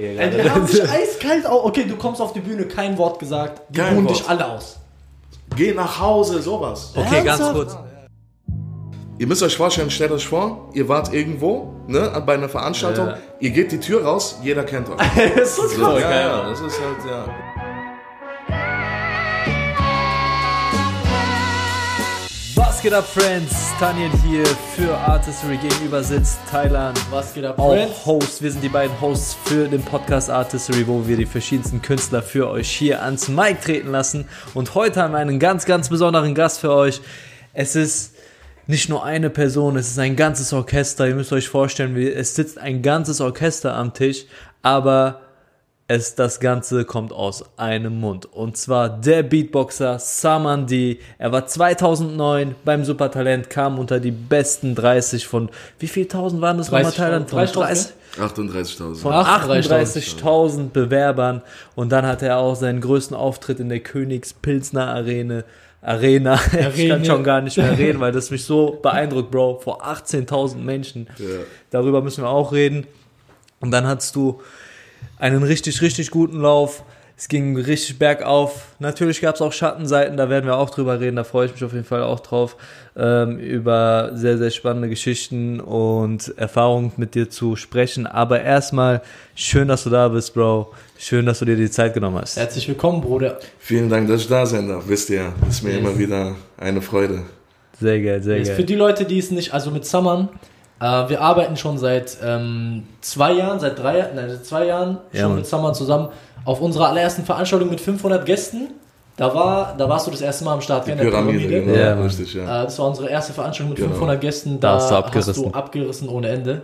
Ey, die haben dich eiskalt auch. Okay, du kommst auf die Bühne, kein Wort gesagt. Die Kein buhen Wort. dich alle aus. Geh nach Hause, sowas. Okay, ganz Ernsthaft? kurz. Ihr müsst euch vorstellen, stellt euch vor, ihr wart irgendwo, ne, bei einer Veranstaltung, Ja. ihr geht die Tür raus, jeder kennt euch. Das ist so ja, geil, ja, das ist halt, ja. Geht ab, Friends? Daniel hier für Artistry. Gegenüber sitzt Thailand. Was geht ab, Auch Friends? Host. Wir sind die beiden Hosts für den Podcast Artistry, wo wir die verschiedensten Künstler für euch hier ans Mic treten lassen. Und heute haben wir einen ganz, ganz besonderen Gast für euch. Es ist nicht nur eine Person, es ist ein ganzes Orchester. Ihr müsst euch vorstellen, es sitzt ein ganzes Orchester am Tisch, aber es, das Ganze kommt aus einem Mund. Und zwar der Beatboxer Saman D. Er war 2009 beim Supertalent, kam unter die besten 30 von, wie viel tausend waren das nochmal 30.000, Thailand? Von 30.000, 38.000. von 38.000 38.000 Bewerbern. Und dann hatte er auch seinen größten Auftritt in der Königspilsner Arena. Arena. Ich Arena. kann schon gar nicht mehr reden, weil das mich so beeindruckt, Bro. Vor 18.000 Menschen. Ja. Darüber müssen wir auch reden. Und dann hattest du einen richtig, richtig guten Lauf. Es ging richtig bergauf. Natürlich gab es auch Schattenseiten, da werden wir auch drüber reden. Da freue ich mich auf jeden Fall auch drauf, ähm, über sehr, sehr spannende Geschichten und Erfahrungen mit dir zu sprechen. Aber erstmal, schön, dass du da bist, Bro. Schön, dass du dir die Zeit genommen hast. Herzlich willkommen, Bruder. Vielen Dank, dass ich da sein darf. Wisst ihr, ist mir immer wieder eine Freude. Sehr geil, sehr Jetzt Für geil. die Leute, die es nicht, also mit Summern, äh, wir arbeiten schon seit ähm, zwei Jahren, seit drei Jahren, nein, seit zwei Jahren Ja, schon Mann. mit Summern zusammen. Auf unserer allerersten Veranstaltung mit 500 Gästen, da, war, da warst du das erste Mal am Start, Die gell, der Pyramide, genau, Ja, richtig, ja. Äh, das war unsere erste Veranstaltung mit Genau. 500 Gästen. Da Da, hast du hast abgerissen. du abgerissen ohne Ende.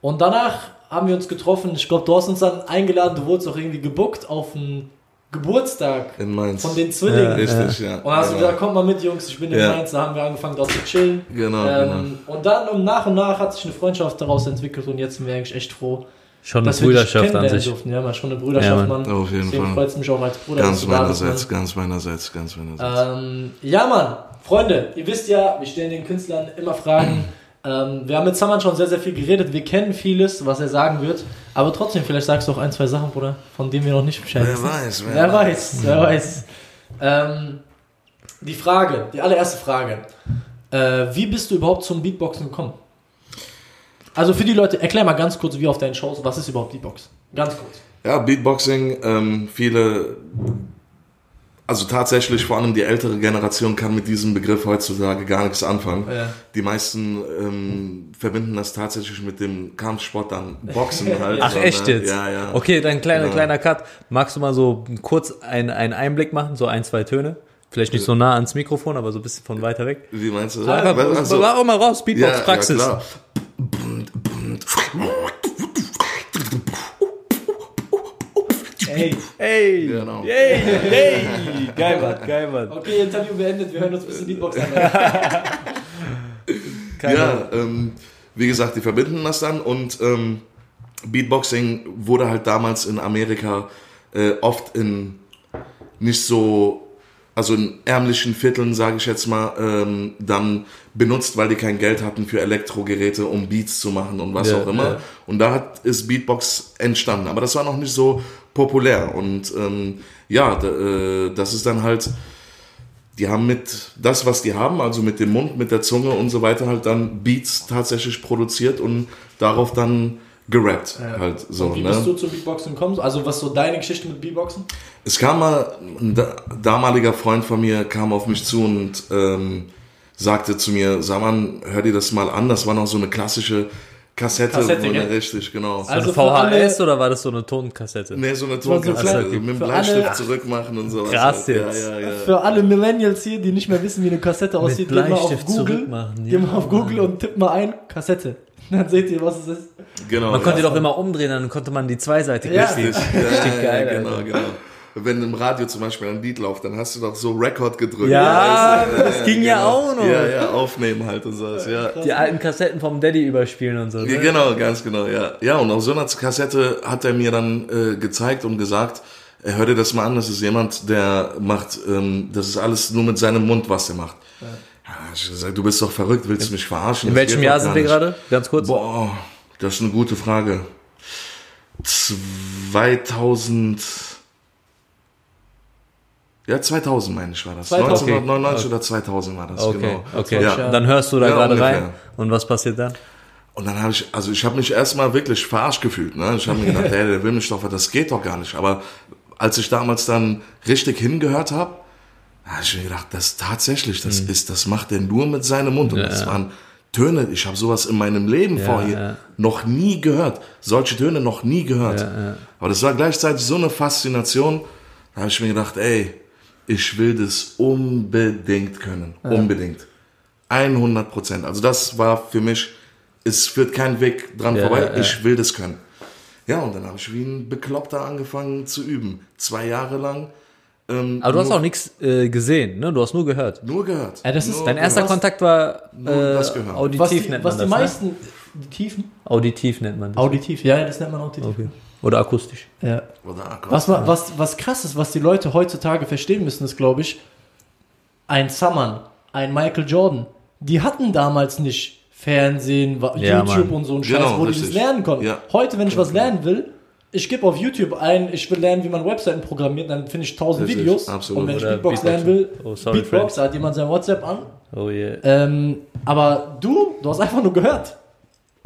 Und danach haben wir uns getroffen. Ich glaube, du hast uns dann eingeladen. Du wurdest auch irgendwie gebuckt auf einen Geburtstag In Mainz. von den Zwillingen. Richtig, ja. Und hast du genau. gesagt, kommt mal mit, Jungs, ich bin in Ja. Mainz. Da haben wir angefangen, dort zu chillen. Genau, ähm, Und dann um nach und nach hat sich eine Freundschaft daraus entwickelt und jetzt sind wir eigentlich echt froh, Schon eine dass wir dich Brüderschaft an kennenlernen sich. durften. Ja, man, schon eine Brüderschaft, Ja, Mann. Mann. Auf jeden Deswegen Fall. freut es mich auch als Bruder, Ganz du meinerseits, Mann. ganz meinerseits, ganz meinerseits. Ähm, ja, Mann, Freunde, ihr wisst ja, wir stellen den Künstlern immer Fragen. Ähm, wir haben mit Saman schon sehr, sehr viel geredet. Wir kennen vieles, was er sagen wird. Aber trotzdem, vielleicht sagst du auch ein, zwei Sachen, Bruder, von denen wir noch nicht Bescheid Wer wissen. weiß, wer, Wer weiß, wer weiß. Ähm, die Frage, die allererste Frage. Äh, wie bist du überhaupt zum Beatboxen gekommen? Also für die Leute, erklär mal ganz kurz, wie auf deinen Shows, was ist überhaupt Beatbox? Ganz kurz. Ja, Beatboxing, ähm, viele, also tatsächlich vor allem die ältere Generation kann mit diesem Begriff heutzutage gar nichts anfangen. Ja. Die meisten ähm, verbinden das tatsächlich mit dem Kampfsport dann Boxen halt. Ach, so, echt ne? jetzt? Ja, ja. Okay, dann kleiner, Genau. kleiner Cut. Magst du mal so kurz einen, einen Einblick machen, so ein, zwei Töne? Vielleicht nicht so nah ans Mikrofon, aber so ein bisschen von weiter weg. Wie meinst du So einfach, Was- also, auch mal raus, Beatbox, Praxis. klar. Ey, Ey, Genau. ey, ey, geil, Mann, geil, Mann. okay, Interview beendet, wir hören uns ein bisschen Beatbox an. Keine Ja, ähm, wie gesagt, die verbinden das dann und ähm, Beatboxing wurde halt damals in Amerika äh, oft in nicht so, also in ärmlichen Vierteln, sage ich jetzt mal, ähm, dann benutzt, weil die kein Geld hatten für Elektrogeräte, um Beats zu machen und was Ja, auch immer. ja. Und da hat, ist Beatbox entstanden. Aber das war noch nicht so populär. Und ähm, ja, äh, das ist dann halt die haben mit das, was die haben, also mit dem Mund, mit der Zunge und so weiter, halt dann Beats tatsächlich produziert und darauf dann gerappt. Halt so, Und wie bist ne? du zu Beatboxen gekommen? Also was so deine Geschichte mit Beatboxen? Es kam mal, ein da- damaliger Freund von mir kam auf mich zu und ähm, sagte zu mir, Saman, hör dir das mal an, das war noch so eine klassische Kassette, Kassette, gell? richtig, genau. So Also alle- VHS oder war das so eine Tonkassette? Nee, so eine war so Tonkassette, klein. mit dem Bleistift alle- zurückmachen und sowas. Krass halt. jetzt. Ja, ja, ja. Für alle Millennials hier, die nicht mehr wissen, wie eine Kassette aussieht, geht mal auf Bleistift Google, zurückmachen, geh mal auf Google und tipp mal ein, Kassette. Dann seht ihr, was es ist. Genau. Man konnte ja. doch immer umdrehen, dann konnte man die zweiseitige Ja. spielen. Richtig, ja, Richtig geil, ja, genau, genau. Wenn im Radio zum Beispiel ein Lied läuft, dann hast du doch so Record gedrückt. Ja, Weißt du? das ging ja auch noch. Ja, ja, aufnehmen halt und sowas, ja. Die alten Kassetten vom Daddy überspielen und so. Ja, Ne? Genau, ganz genau, ja. Ja, und auf so einer Kassette hat er mir dann äh, gezeigt und gesagt, er hör dir das mal an, das ist jemand, der macht, ähm, das ist alles nur mit seinem Mund, was er macht. Ja. ich gesagt, du bist doch verrückt, willst du mich verarschen? In Das welchem Jahr sind wir gerade? Ganz kurz. Boah, das ist eine gute Frage. 2000. Ja, 2000 meine ich war das. 2000. 1999 oder 2000 war das, Okay, genau. okay. Ja. Dann hörst du da Ja, gerade ungefähr. rein. Und was passiert dann? Und dann habe ich, also ich habe mich erstmal wirklich verarscht gefühlt. Ne? Ich habe mir gedacht, ey, der will mich doch, das geht doch gar nicht. Aber als ich damals dann richtig hingehört habe, habe ich mir gedacht, das tatsächlich, das Mhm. ist, das macht er nur mit seinem Mund. Und das waren Töne, ich habe sowas in meinem Leben vorher ja. noch nie gehört. Solche Töne noch nie gehört. Aber das war gleichzeitig so eine Faszination, da habe ich mir gedacht, ey, ich will das unbedingt können. Unbedingt. 100 Prozent. Also das war für mich, es führt kein Weg dran Ja, vorbei. ja, ja. Ich will das können. Ja, und dann habe ich wie ein Bekloppter angefangen zu üben. Zwei Jahre lang. Ähm, Aber du hast auch nichts äh, gesehen, ne? Du hast nur gehört. Nur gehört. Ja, das ist nur Dein erster was- Kontakt war Nur äh, das gehört. auditiv, Was die, nennt was man die das. meisten, die Tiefen? Ne? Auditiv nennt man das. Auditiv, ja, ja, das nennt man auditiv. Okay. Oder akustisch. Ja. Oder Was, ma- was, was krass ist, was die Leute heutzutage verstehen müssen, ist, glaube ich, ein Saman, ein Michael Jordan, die hatten damals nicht Fernsehen, Ja, YouTube Mann. und so ein Scheiß, Genau, wo die das richtig. lernen konnten. Ja. Heute, wenn ich was lernen will, ich gebe auf YouTube ein, ich will lernen, wie man Webseiten programmiert, dann finde ich tausend Richtig, Videos. absolut. Und wenn ich Beatbox Beatboxen. lernen will, Oh, sorry, Beatbox, Friends. da hat jemand sein WhatsApp an. Oh yeah. Ähm, aber du, du hast einfach nur gehört.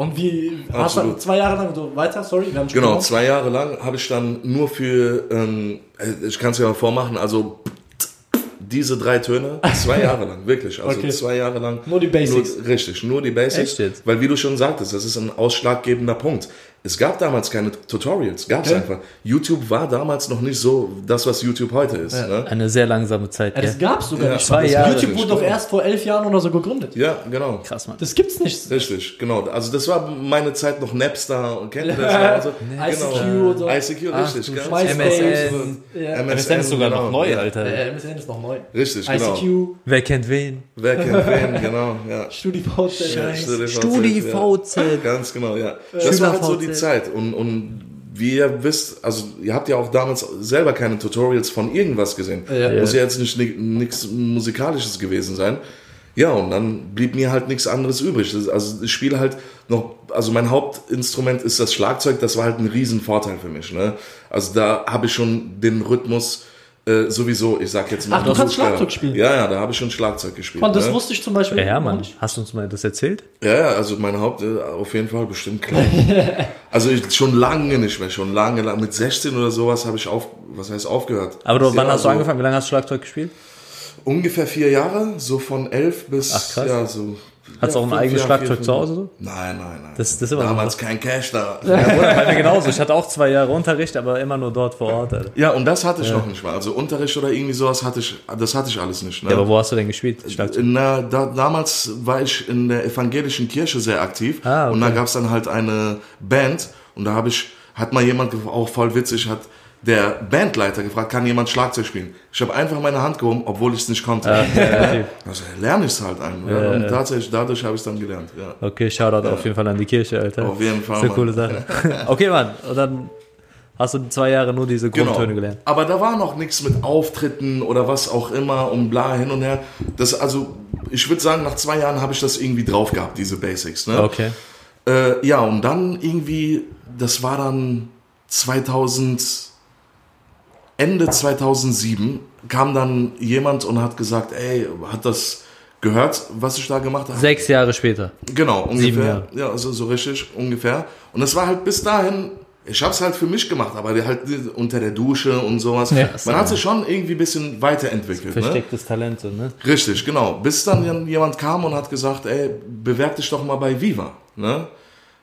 Und wie, hast du zwei Jahre lang so weiter, sorry, wir haben schon Genau, zwei Jahre lang habe ich dann nur für, ähm, ich kann es ja mal vormachen, also diese drei Töne, zwei Jahre lang, wirklich. Also Okay. zwei Jahre lang. Nur die Basics. Nur, richtig, nur die Basics. Echt jetzt? Weil wie du schon sagtest, das ist ein ausschlaggebender Punkt. Es gab damals keine Tutorials, gab es Okay. einfach. YouTube war damals noch nicht so das, was YouTube heute ist. Ne? Eine sehr langsame Zeit. Ja, Ja, das gab's sogar Ja, nicht. zwei Das Jahre. YouTube wurde doch erst vor elf Jahren oder so gegründet. Ja, genau. Krass, Mann. Das gibt's nicht. Richtig, genau. Also das war meine Zeit noch Napster und kennt ihr das? Ja, also, ICQ und so. ICQ, richtig. ganz MySpace. genau. Ja. MSN ist sogar genau. noch neu, Ja. Alter. MSN ist noch neu. Richtig, genau. ICQ, Wer kennt wen? Wer kennt wen, genau, ja. StudiVZ. Ja, StudiVZ. Ja. Ganz genau, ja. Das war halt so die SchülerVZ. Zeit. Und, und wie ihr wisst, also ihr habt ja auch damals selber keine Tutorials von irgendwas gesehen. Ja. Muss ja jetzt nicht nichts Musikalisches gewesen sein. Ja, und dann blieb mir halt nichts anderes übrig. Also ich spiele halt noch, also mein Hauptinstrument ist das Schlagzeug, das war halt ein Riesenvorteil für mich. Ne? Also da habe ich schon den Rhythmus äh, sowieso, ich sag jetzt mal. Ach, du kannst. Schlagzeug spielen? Ja, ja, da habe ich schon Schlagzeug gespielt. Und das ne? wusste ich zum Beispiel Ja, ja, Mann. Hast du uns mal das erzählt? Ja, ja, also mein Haupt äh, auf jeden Fall bestimmt klar. also ich, schon lange nicht mehr, schon lange, lange. Mit 16 oder sowas habe ich auf, was heißt aufgehört. Aber du, Ja, wann hast du so angefangen? Wie lange hast du Schlagzeug gespielt? Ungefähr vier Jahre, so von elf bis, Ach, krass. ja, so. Hast du ja, auch ein eigenes Schlagzeug zu Hause? So? Nein, nein, nein. Das- das ist immer so. Damals kein Cash da. Ja, Bruder, bei mir genauso. Ich hatte auch zwei Jahre Unterricht, aber immer nur dort vor Ort. Alter. Ja, und das hatte ich noch nicht mal. Also Unterricht oder irgendwie sowas hatte ich, das hatte ich alles nicht. Ne? Ja, aber wo hast du denn gespielt? Schlagzeug? Na, da, damals war ich in der evangelischen Kirche sehr aktiv Ah, okay. und da gab's dann halt eine Band und da habe ich, hat mal jemand, auch voll witzig, hat der Bandleiter gefragt, kann jemand Schlagzeug spielen? Ich habe einfach meine Hand gehoben, obwohl ich es nicht konnte. Ah, ja, Also lerne ich es halt ein. Ja, und tatsächlich, dadurch habe ich es dann gelernt. Ja. Okay, Shoutout auf jeden Fall an die Kirche, Alter. Auf jeden Fall, Das ist eine Mann. coole Sache. Okay, Mann. Und dann hast du zwei Jahre nur diese Genau. Grundtöne gelernt. Aber da war noch nichts mit Auftritten oder was auch immer und bla hin und her. Das, also, ich würde sagen, nach zwei Jahren habe ich das irgendwie drauf gehabt, diese Basics. Ne? Okay. Äh, ja, und dann irgendwie, das war dann 2000, Ende 2007, kam dann jemand und hat gesagt, ey, hat das gehört, was ich da gemacht habe? Sechs Jahre später. Genau, Sieben ungefähr. Jahre. Ja, also so richtig, ungefähr. Und das war halt bis dahin, ich habe es halt für mich gemacht, aber halt unter der Dusche und sowas. Ja. Man hat sich schon irgendwie ein bisschen weiterentwickelt. Ne? Verstecktes Talent, so, ne? Richtig, genau. Bis dann jemand kam und hat gesagt, ey, bewerb dich doch mal bei Viva. Ne?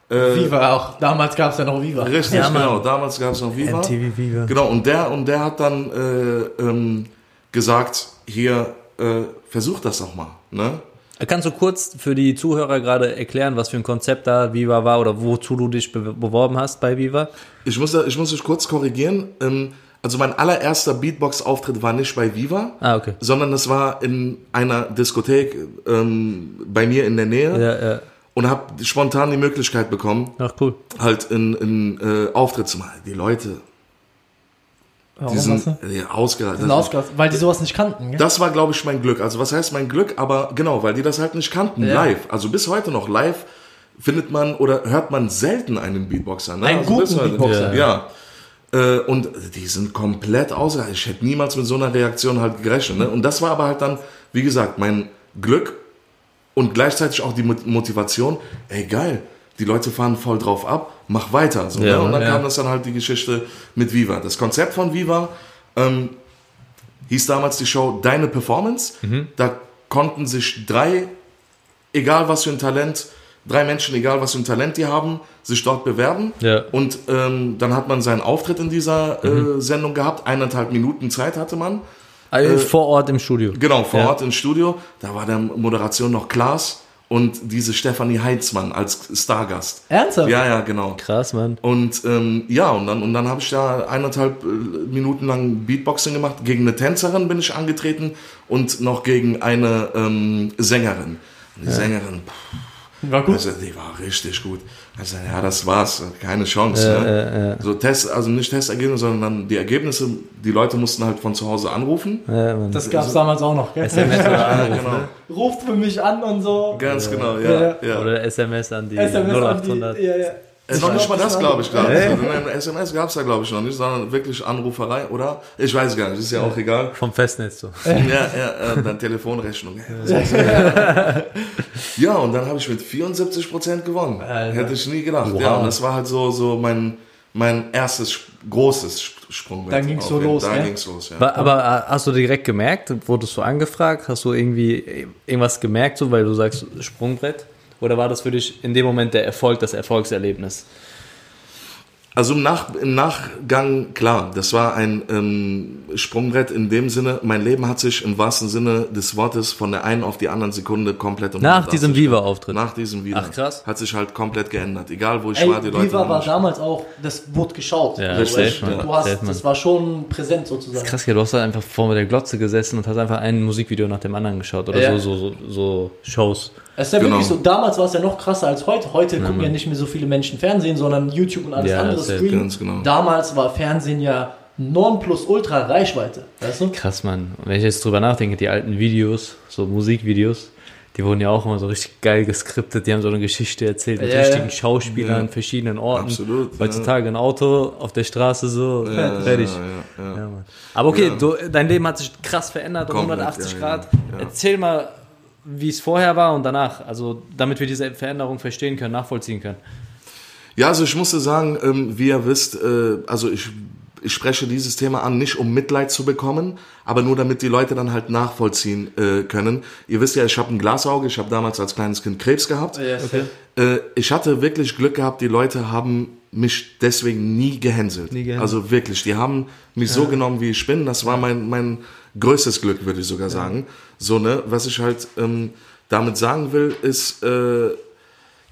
Viva auch. Damals gab's ja noch Viva. Richtig, Ja, genau. Damals gab es noch Viva. MTV Viva. Genau, und der, und der hat dann äh, ähm, gesagt, hier, äh, versuch das doch mal. Ne? Kannst du kurz für die Zuhörer gerade erklären, was für ein Konzept da Viva war oder wozu du dich be beworben hast bei Viva? Ich muss, da- ich muss dich kurz korrigieren. Ähm, also mein allererster Beatbox-Auftritt war nicht bei Viva, Ah, okay. sondern es war in einer Diskothek ähm, bei mir in der Nähe Ja, ja. Und habe spontan die Möglichkeit bekommen, Ach, cool. halt in, in äh, Auftritt zu machen. Die Leute, Warum die sind ja, ausgerastet. Sind ausgerastet, weil die sowas nicht kannten, gell? Das war, glaube ich, mein Glück. Also was heißt mein Glück? Aber genau, weil die das halt nicht kannten, Ja. live. Also bis heute noch live findet man oder hört man selten einen Beatboxer. Ne? Einen guten das war- Beatboxer. Ja. Äh, Und die sind komplett außer. Ich hätte niemals mit so einer Reaktion halt gerechnet. Ne? Und das war aber halt dann, wie gesagt, mein Glück und gleichzeitig auch die Mot- Motivation. Ey, geil, die Leute fahren voll drauf ab, mach weiter. So, Ja, ne? Und dann ja. kam das dann halt die Geschichte mit Viva. Das Konzept von Viva ähm, hieß damals die Show Deine Performance. Mhm. Da konnten sich drei, egal was für ein Talent, drei Menschen, egal was für ein Talent die haben, sich dort bewerben. Ja. Und ähm, dann hat man seinen Auftritt in dieser Mhm. äh, Sendung gehabt. Eineinhalb Minuten Zeit hatte man. Also vor Ort im Studio. Genau, vor Ja. Ort im Studio. Da war der Moderation noch Klaas und diese Stefanie Heitzmann als Stargast. Ernsthaft? Ja, ja, genau. Krass, Mann. Und ähm, ja, und dann, und dann habe ich da eineinhalb äh, Minuten lang Beatboxing gemacht. Gegen eine Tänzerin bin ich angetreten und noch gegen eine ähm, Sängerin. Und die Sängerin, pff, War gut. also, die war richtig gut. Also, ja, das war's, keine Chance. ne? So Test, also nicht Testergebnisse, sondern die Ergebnisse, die Leute mussten halt von zu Hause anrufen. Mann. Das gab's damals auch noch, gell? SMS oder Anruf, Genau. ne? Ruft für mich an und so. Ganz genau, Ja, ja. ja. Oder SMS an die SMS an 0800. die, ja, ja. Äh, noch nicht mal das, glaube ich, glaube ich. Hey. Nein, SMS gab es da, glaube ich, noch nicht, sondern wirklich Anruferei, oder? Ich weiß gar nicht, ist ja auch egal. Vom Festnetz so. Ja, ja, äh, dann Telefonrechnung. Ja, und dann habe ich mit 74 Prozent gewonnen. Alter. Hätte ich nie gedacht. Wow. Ja, und das war halt so, so mein, mein erstes großes Sprungbrett. Dann ging's Auf so los, Da ne? ging's los, ja. Aber, aber äh, hast du direkt gemerkt, wurdest du angefragt, hast du irgendwie irgendwas gemerkt, so weil du sagst Sprungbrett? Oder war das für dich in dem Moment der Erfolg, das Erfolgserlebnis? Also im, Nach im Nachgang, klar, das war ein ähm, Sprungbrett in dem Sinne, mein Leben hat sich im wahrsten Sinne des Wortes von der einen auf die anderen Sekunde komplett Nach 180 diesem Viva-Auftritt. Nach diesem Video. Ach, krass. Hat sich halt komplett geändert. Egal wo ich Ey, war, die Leute Viva war damals auch, das wurde geschaut. Ja, Also, richtig, Du, hast, das war schon präsent sozusagen. Krass, ja, du hast da einfach vor der Glotze gesessen und hast einfach ein Musikvideo nach dem anderen geschaut oder Ja. so, so, so, so Shows. Es ist ja Genau. wirklich so, damals war es ja noch krasser als heute. Heute gucken ja nicht mehr so viele Menschen Fernsehen, sondern YouTube und alles Ja, andere streamen. ganz genau. Damals war Fernsehen ja non plus ultra Reichweite. Weißt du? Krass, Mann. Und wenn ich jetzt drüber nachdenke, die alten Videos, so Musikvideos, die wurden ja auch immer so richtig geil geskriptet. Die haben so eine Geschichte erzählt mit Ja, richtigen ja. Schauspielern Ja. an verschiedenen Orten. Absolut, Heutzutage ein Auto auf der Straße so, Ja, fertig. Ja, ja, ja. Ja, Mann. Aber okay, Ja. du, dein Leben hat sich krass verändert um Komplett, 180 ja, Grad. ja, ja. Erzähl mal, wie es vorher war und danach. Also, damit wir diese Veränderung verstehen können, nachvollziehen können. Ja, also ich musste sagen, ähm, wie ihr wisst, äh, also ich, ich spreche dieses Thema an, nicht um Mitleid zu bekommen, aber nur damit die Leute dann halt nachvollziehen äh, können. Ihr wisst ja, ich habe ein Glasauge, ich habe damals als kleines Kind Krebs gehabt. Okay. Äh, ich hatte wirklich Glück gehabt, die Leute haben mich deswegen nie gehänselt. Nie gehänselt. Also wirklich, die haben mich so genommen, wie ich bin. Das war mein, mein größtes Glück, würde ich sogar sagen. So, ne, was ich halt ähm, damit sagen will, ist, äh,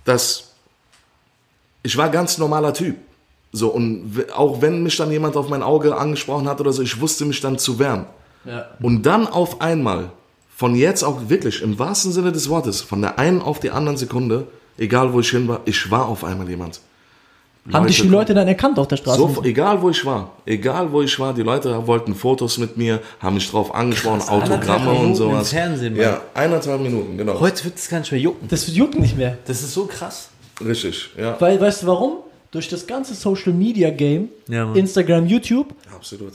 dass ich war ganz normaler Typ. So, und auch wenn mich dann jemand auf mein Auge angesprochen hat oder so, ich wusste mich dann zu wehren. Ja. Und dann auf einmal, von jetzt auch wirklich, im wahrsten Sinne des Wortes, von der einen auf die anderen Sekunde, egal wo ich hin war, ich war auf einmal jemand. Haben dich die Leute dann erkannt auf der Straße? So, egal wo ich war, egal wo ich war, die Leute wollten Fotos mit mir, haben mich drauf angesprochen, Autogramme anderthalb und sowas. im Fernsehen, Mann. ja, eineinhalb Minuten, genau. Heute wird es gar nicht mehr jucken. das juckt nicht mehr. Das ist so krass. Richtig, ja, Weil, weißt du warum? Durch das ganze Social Media Game, Ja. Instagram, YouTube, absolut.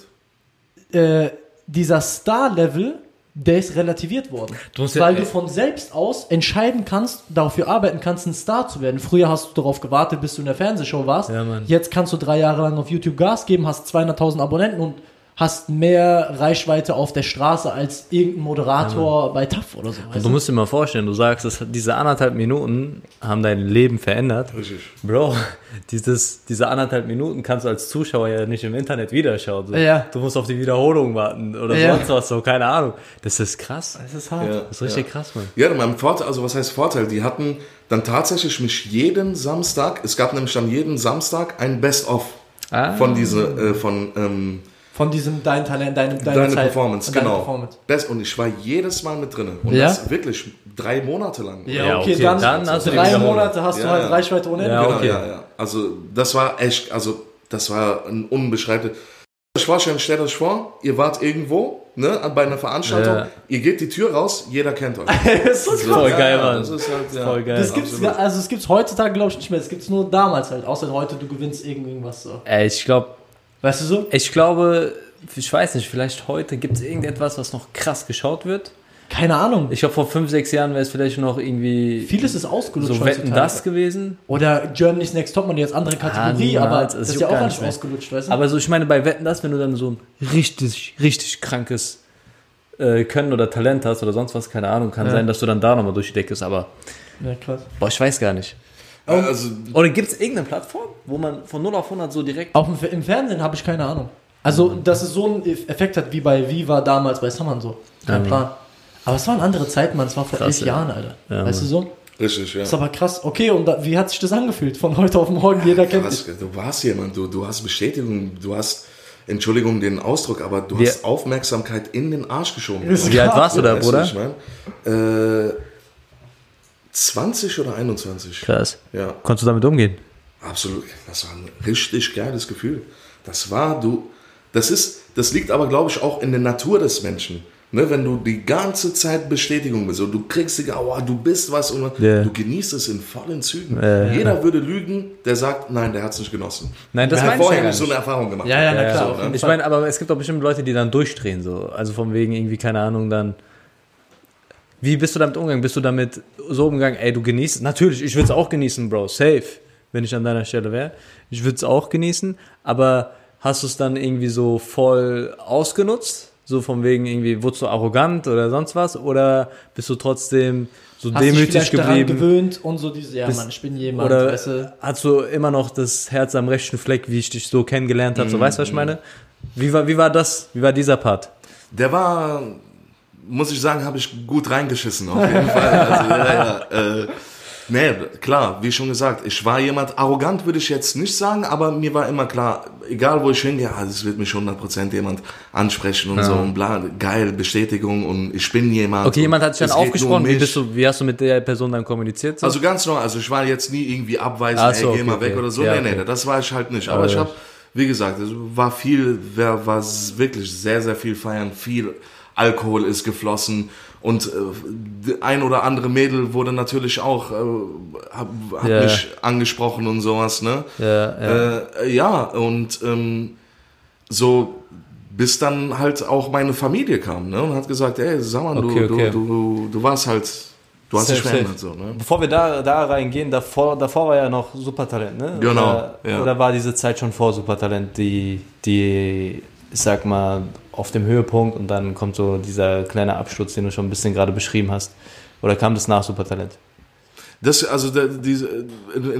äh, dieser Star-Level, der ist relativiert worden. Du musst ja- weil du von selbst aus entscheiden kannst, dafür arbeiten kannst, ein Star zu werden. Früher hast du darauf gewartet, bis du in der Fernsehshow warst. Ja. Jetzt kannst du drei Jahre lang auf YouTube Gas geben, hast 200.000 Abonnenten und hast mehr Reichweite auf der Straße als irgendein Moderator bei TAF oder so. Und Weißt du du? musst dir mal vorstellen, du sagst, dass diese anderthalb Minuten haben dein Leben verändert. Richtig. Bro, dieses, diese anderthalb Minuten kannst du als Zuschauer ja nicht im Internet wiederschauen. So. Ja. Du musst auf die Wiederholung warten oder Ja. sonst was, so, keine Ahnung. Das ist krass. Das ist hart. Ja, Das ist richtig ja. krass, Mann. Ja, mein Vorteil, also was heißt Vorteil? Die hatten dann tatsächlich mich jeden Samstag, es gab nämlich dann jeden Samstag ein Best-of Ah. von diese, äh, von ähm, Von diesem dein Talent, deine, deine, deine Zeit, Performance, deine genau. Performance. Best, und ich war jedes Mal mit drin. Und Ja? das wirklich drei Monate lang. Ja, Ja, okay, okay, dann, dann hast du drei. Monate hast du Ja, halt ja. Reichweite ohne Ende. Ja, Genau, okay. ja, ja. Also das war echt, also das war ein unbeschreiblich. Ich vorstellen, stellt euch vor, ihr wart irgendwo, ne, bei einer Veranstaltung, Ja. ihr geht die Tür raus, jeder kennt euch. das ist so. Voll Ja, geil, Mann. Das ist halt, ja. Voll geil. Das gibt's, absolut. also es gibt's heutzutage, glaube ich, nicht mehr. Das gibt's nur damals halt. Außer heute, du gewinnst irgendwas so. Ey, ich glaube, Weißt du so? ich glaube, ich weiß nicht, vielleicht heute gibt es irgendetwas, was noch krass geschaut wird. Keine Ahnung. Ich glaube, vor fünf, sechs Jahren wäre es vielleicht noch irgendwie Vieles ist ausgelutscht. so Wetten das gewesen. Oder Germany's Next Topmodel, jetzt andere Kategorie, niemals. aber Das das ist ja auch mehr. ausgelutscht, weißt du? Aber so, ich meine, bei Wetten das, wenn du dann so ein richtig, richtig krankes äh, Können oder Talent hast oder sonst was, keine Ahnung, kann Ja. sein, dass du dann da nochmal durch die Decke ist, aber ja, krass. boah, ich weiß gar nicht. Also, Oder gibt es irgendeine Plattform, wo man von 0 auf 100 so direkt. Auch im, im Fernsehen habe ich keine Ahnung. Also, dass es so einen Eff- Effekt hat wie bei Viva damals bei Summern so. Kein Ja. Plan. Aber es waren andere Zeiten, Mann. Es war vor Krass, elf ja. Jahren, Alter. Ja, weißt du so? richtig, ja. Das ist aber krass. Okay, und da, wie hat sich das angefühlt? Von heute auf morgen, jeder kennt Krass, dich. du warst jemand, du, du hast Bestätigung, du hast, Entschuldigung den Ausdruck, aber du Wir- hast Aufmerksamkeit in den Arsch geschoben. Wie alt warst du da, Weißt Bruder? ich mein? Äh, 20 oder 21? Krass. Ja, Konntest du damit umgehen? absolut. Das war ein richtig geiles Gefühl. Das war, du, das ist, das liegt aber, glaube ich, auch in der Natur des Menschen. Ne, wenn du die ganze Zeit Bestätigung bist und du kriegst die, oh, du bist was und Ja. du genießt es in vollen Zügen. Ja, ja. Jeder würde lügen, der sagt, nein, der hat es nicht genossen. Nein, das der hat ja vorher gar nicht so eine Erfahrung gemacht. Ja, ja, na Ja, klar. ja. auf jeden Ich meine, aber es gibt auch bestimmt Leute, die dann durchdrehen, so. Also von wegen irgendwie, keine Ahnung, dann. Wie bist du damit umgegangen? Bist du damit so umgegangen, ey, du genießt? Natürlich, ich würde es auch genießen, Bro, safe, wenn ich an deiner Stelle wäre. Ich würde es auch genießen, aber hast du es dann irgendwie so voll ausgenutzt? So von wegen irgendwie, wurdest du arrogant oder sonst was? Oder bist du trotzdem so Hast dich demütig vielleicht daran geblieben? gewöhnt und so diese, ja, Bist- Mann, ich bin jemand, Oder weißt du. hast du immer noch das Herz am rechten Fleck, wie ich dich so kennengelernt habe? So, weißt du, was ich Mhm. meine? Wie war, wie war das? Wie war dieser Part? Der war, muss ich sagen, habe ich gut reingeschissen, auf jeden Fall. Also, ja, ja, äh, nee, klar, wie schon gesagt, ich war jemand, arrogant würde ich jetzt nicht sagen, aber mir war immer klar, egal wo ich hingehe, ah, es wird mich 100% jemand ansprechen und so und bla, geil, Bestätigung und ich bin jemand. Okay, jemand hat dich dann aufgesprochen. Wie, bist du, wie hast du mit der Person dann kommuniziert? So? Also ganz normal, also ich war jetzt nie irgendwie abweisend, Ach so, ey, geh okay, mal weg okay. oder so. Ja, nee, okay. nee, das war ich halt nicht. Aber Aber ich ja. habe, wie gesagt, es war viel, war, war wirklich sehr, sehr viel feiern, viel Alkohol ist geflossen und äh, ein oder andere Mädel wurde natürlich auch, äh, hat, hat Ja. mich angesprochen und sowas, ne? ja, ja. Äh, ja, und ähm, so bis dann halt auch meine Familie kam ne, und hat gesagt, ey, sag mal, Okay, du, okay. Du, du, du warst halt, du hast dich verändert. So, ne? Bevor wir da, da reingehen, davor, davor war ja noch Supertalent, ne? Genau, Oder, ja. oder war diese Zeit schon vor Supertalent, die, die, ich sag mal, auf dem Höhepunkt und dann kommt so dieser kleine Absturz, den du schon ein bisschen gerade beschrieben hast? Oder kam das nach Supertalent? Das, also, der, diese,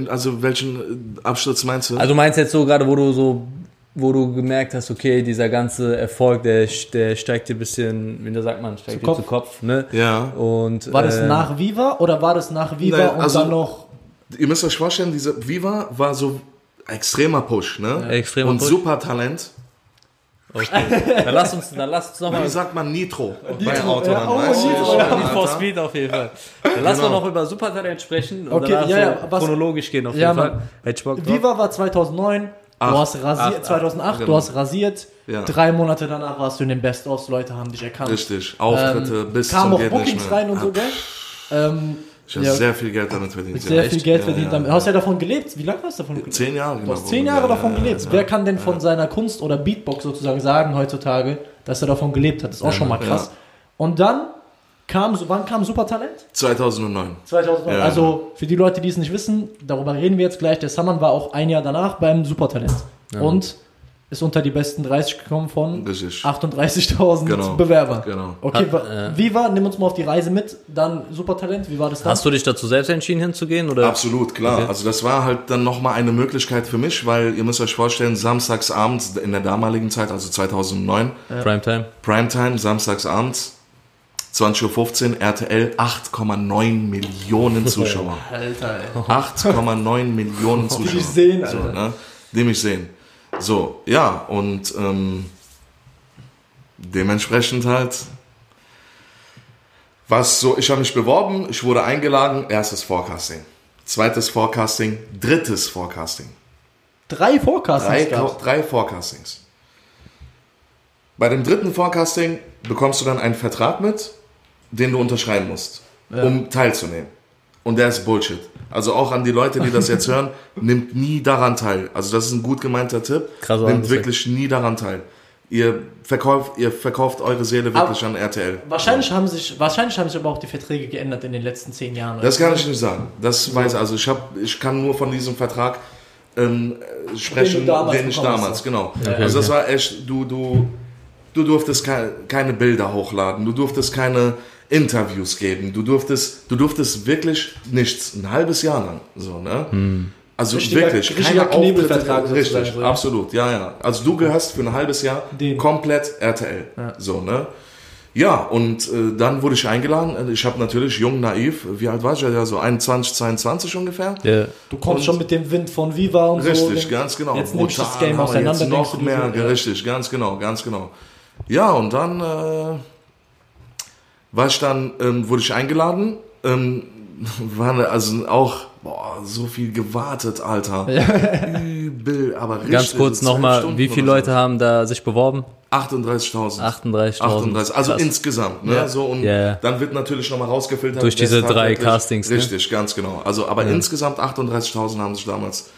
also welchen Absturz meinst du? Also meinst du jetzt so gerade, wo du so, wo du gemerkt hast, okay, dieser ganze Erfolg, der, der steigt dir ein bisschen, wie sagt man, steigt Zu dir Kopf. zu Kopf, ne? ja. Und, War das äh, nach Viva oder war das nach Viva Nein, und also- dann noch. Ihr müsst euch vorstellen, diese Viva war so extremer Push, ne? Extremer und Push. super Talent. Okay. Dann lass uns, dann lass uns nochmal Wie sagt man Nitro, bei Nitro, Autobahn, ja, oh, weißt du? Nitro, Ja, ja. Need for Speed auf jeden Fall. Dann lass Genau. mal noch über Supertalent sprechen und Okay, danach ja, so ja, was- chronologisch gehen auf Ja, jeden Mann. Fall. Hätte ich Bock drauf. Viva war 2009, du Acht. hast rasiert, Acht, 2008, du genau. hast rasiert. Ja. Drei Monate danach warst du in den Best-ofs, Leute haben dich erkannt. Richtig, Auftritte Ähm, bis Kam zum auch Bookings rein und so, gell? Ähm, Ich habe Ja. sehr viel Geld damit verdient. sehr ja. viel Geld Ja, verdient ja. damit. Du hast ja davon gelebt. Wie lange hast du davon gelebt? Zehn Jahre, Du genau. hast zehn Jahre Ja, davon ja, gelebt. ja. Wer kann denn von seiner Kunst oder Beatbox sozusagen sagen heutzutage, dass er davon gelebt hat? Das ist auch schon mal krass. Und dann kam, wann kam Supertalent? 2009. 2009. Ja. Also für die Leute, die es nicht wissen, darüber reden wir jetzt gleich. Der Saman war auch ein Jahr danach beim Supertalent. Und ist unter die besten 30 gekommen von Richtig. 38.000 Genau. Bewerbern. Genau. Okay, Hat- wa- äh. wie war, nimm uns mal auf die Reise mit, dann Supertalent, wie war das dann? Hast du dich dazu selbst entschieden hinzugehen? Oder? Absolut, klar. Okay. Also das war halt dann nochmal eine Möglichkeit für mich, weil ihr müsst euch vorstellen, samstags abends in der damaligen Zeit, also 2009, Primetime. Primetime, samstags abends, 20.15 Uhr, RTL, 8,9 Millionen Zuschauer. Alter, ey. 8,9 Millionen Zuschauer. dich sehen, so, Alter. ne? Die mich sehen. So, ja, und ähm, dementsprechend halt, was so, ich habe mich beworben, ich wurde eingeladen, erstes Forecasting, zweites Forecasting, drittes Forecasting. Drei Forecastings Drei, gab's. drei Forecastings. Bei dem dritten Forecasting bekommst du dann einen Vertrag mit, den du unterschreiben musst, um teilzunehmen. Und der ist Bullshit. Also auch an die Leute, die das jetzt hören, nimmt nie daran teil. Also das ist ein gut gemeinter Tipp. Krasser nimmt wirklich nie daran teil. Ihr verkauft, ihr verkauft eure Seele wirklich Aber- an RTL. Wahrscheinlich haben, sich, wahrscheinlich haben sich aber auch die Verträge geändert in den letzten zehn Jahren. Das kann ich nicht sagen. Das weiß also ich habe ich kann nur von diesem Vertrag ähm, äh, sprechen, den, damals ich bekommen damals genau. also das war echt du du du durftest keine Bilder hochladen, du durftest keine Interviews geben, du durftest du durftest wirklich nichts ein halbes Jahr lang so ne. Also Richtiger- wirklich richtiger keine Knebelvertrag richtig, so, ja. absolut, ja ja. Also du gehörst für ein halbes Jahr Den. komplett RTL, so ne. Ja, und äh, dann wurde ich eingeladen. Ich habe natürlich jung, naiv, wie alt war ich? Ja, so 21, 22 ungefähr. Ja. Du kommst schon mit dem Wind von Viva und so. Richtig, ganz genau. Jetzt nimmst du das Brutal, Game auseinander, Jetzt noch mehr, so, ja. richtig, ganz genau, ganz genau. Ja, und dann äh, war ich dann, ähm, wurde ich eingeladen. Ähm, war also auch boah, so viel gewartet, Alter. Übel, aber richtig. Ganz kurz zwölf nochmal, wie viele Leute haben da sich beworben? so. 38.000. 38.000. 38, also Krass. insgesamt, ne? Ja. So und Ja, ja. dann wird natürlich nochmal rausgefiltert. Durch diese es drei Castings, ne? Richtig, ganz genau. Also, aber insgesamt 38.000 haben sich damals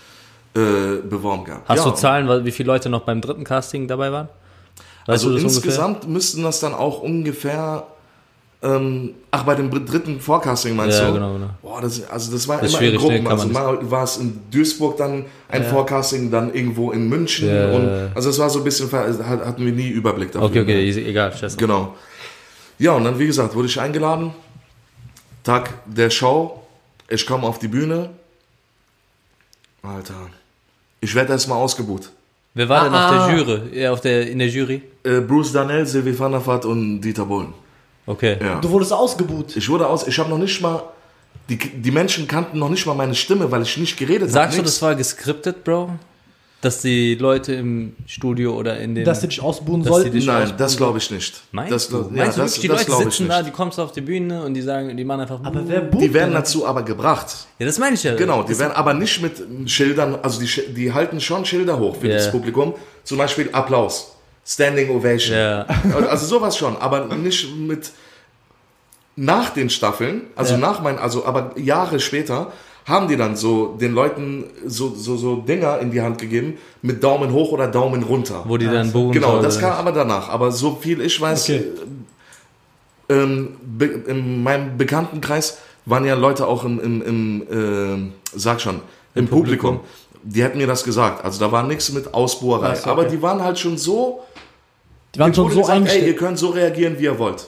äh, beworben gehabt. Hast ja. du Zahlen, wie viele Leute noch beim dritten Casting dabei waren? Weißt Also insgesamt müssten das dann auch ungefähr. Ähm, ach, bei dem dritten Forecasting meinst Ja, du? genau, genau. Boah, das, also das war Das immer in schwierig, ne? Gruppen. Kann Also mal war es in Duisburg dann ein Forecasting, dann irgendwo in München. Ja. Und, also es war so ein bisschen, hatten wir nie Überblick dafür. Okay, okay, ne? easy, egal, scheiße. Genau. Ja, und dann, wie gesagt, wurde ich eingeladen. Tag der Show. Ich komme auf die Bühne. Alter. Ich werde erstmal ausgebucht. Wer war denn Ah, auf ah. der Jury? Ja, auf der, in der Jury? Äh, Bruce Danell, Sylvie van der Vaart und Dieter Bohlen. Okay. Ja. Du wurdest ausgebuht. Ich wurde aus, ich habe noch nicht mal, die, die Menschen kannten noch nicht mal meine Stimme, weil ich nicht geredet habe. Sagst du, das war geskriptet, Bro? Dass die Leute im Studio oder in den... Dass sie dich ausbuhen sollten. dich Nein, ausbuchen. das glaube ich nicht. Meinst das, du? Meinst du das, wirklich, die das Leute sitzen da, die kommst auf die Bühne und die sagen, die machen einfach... Aber wer bucht Die werden dazu aber gebracht. ja, das meine ich ja. Genau, die das, werden aber nicht mit Schildern, also die, die halten schon Schilder hoch für Ja. das Publikum. Zum Beispiel Applaus, Standing Ovation. Ja. Also sowas schon, aber nicht mit nach den Staffeln, also Ja. nach meinen, also aber Jahre später haben die dann so den Leuten so, so, so Dinger in die Hand gegeben mit Daumen hoch oder Daumen runter. Wo die dann buchen Genau, das kam aber danach. Aber so viel ich weiß, Okay. äh, ähm, in meinem Bekanntenkreis waren ja Leute auch im, im, im äh, sag schon, im, Publikum. Publikum. Die hätten mir das gesagt. Also da war nichts mit Ausbohrerei. So, Aber okay. die waren halt schon so, Die waren schon so gesagt, ey, ihr könnt so reagieren, wie ihr wollt.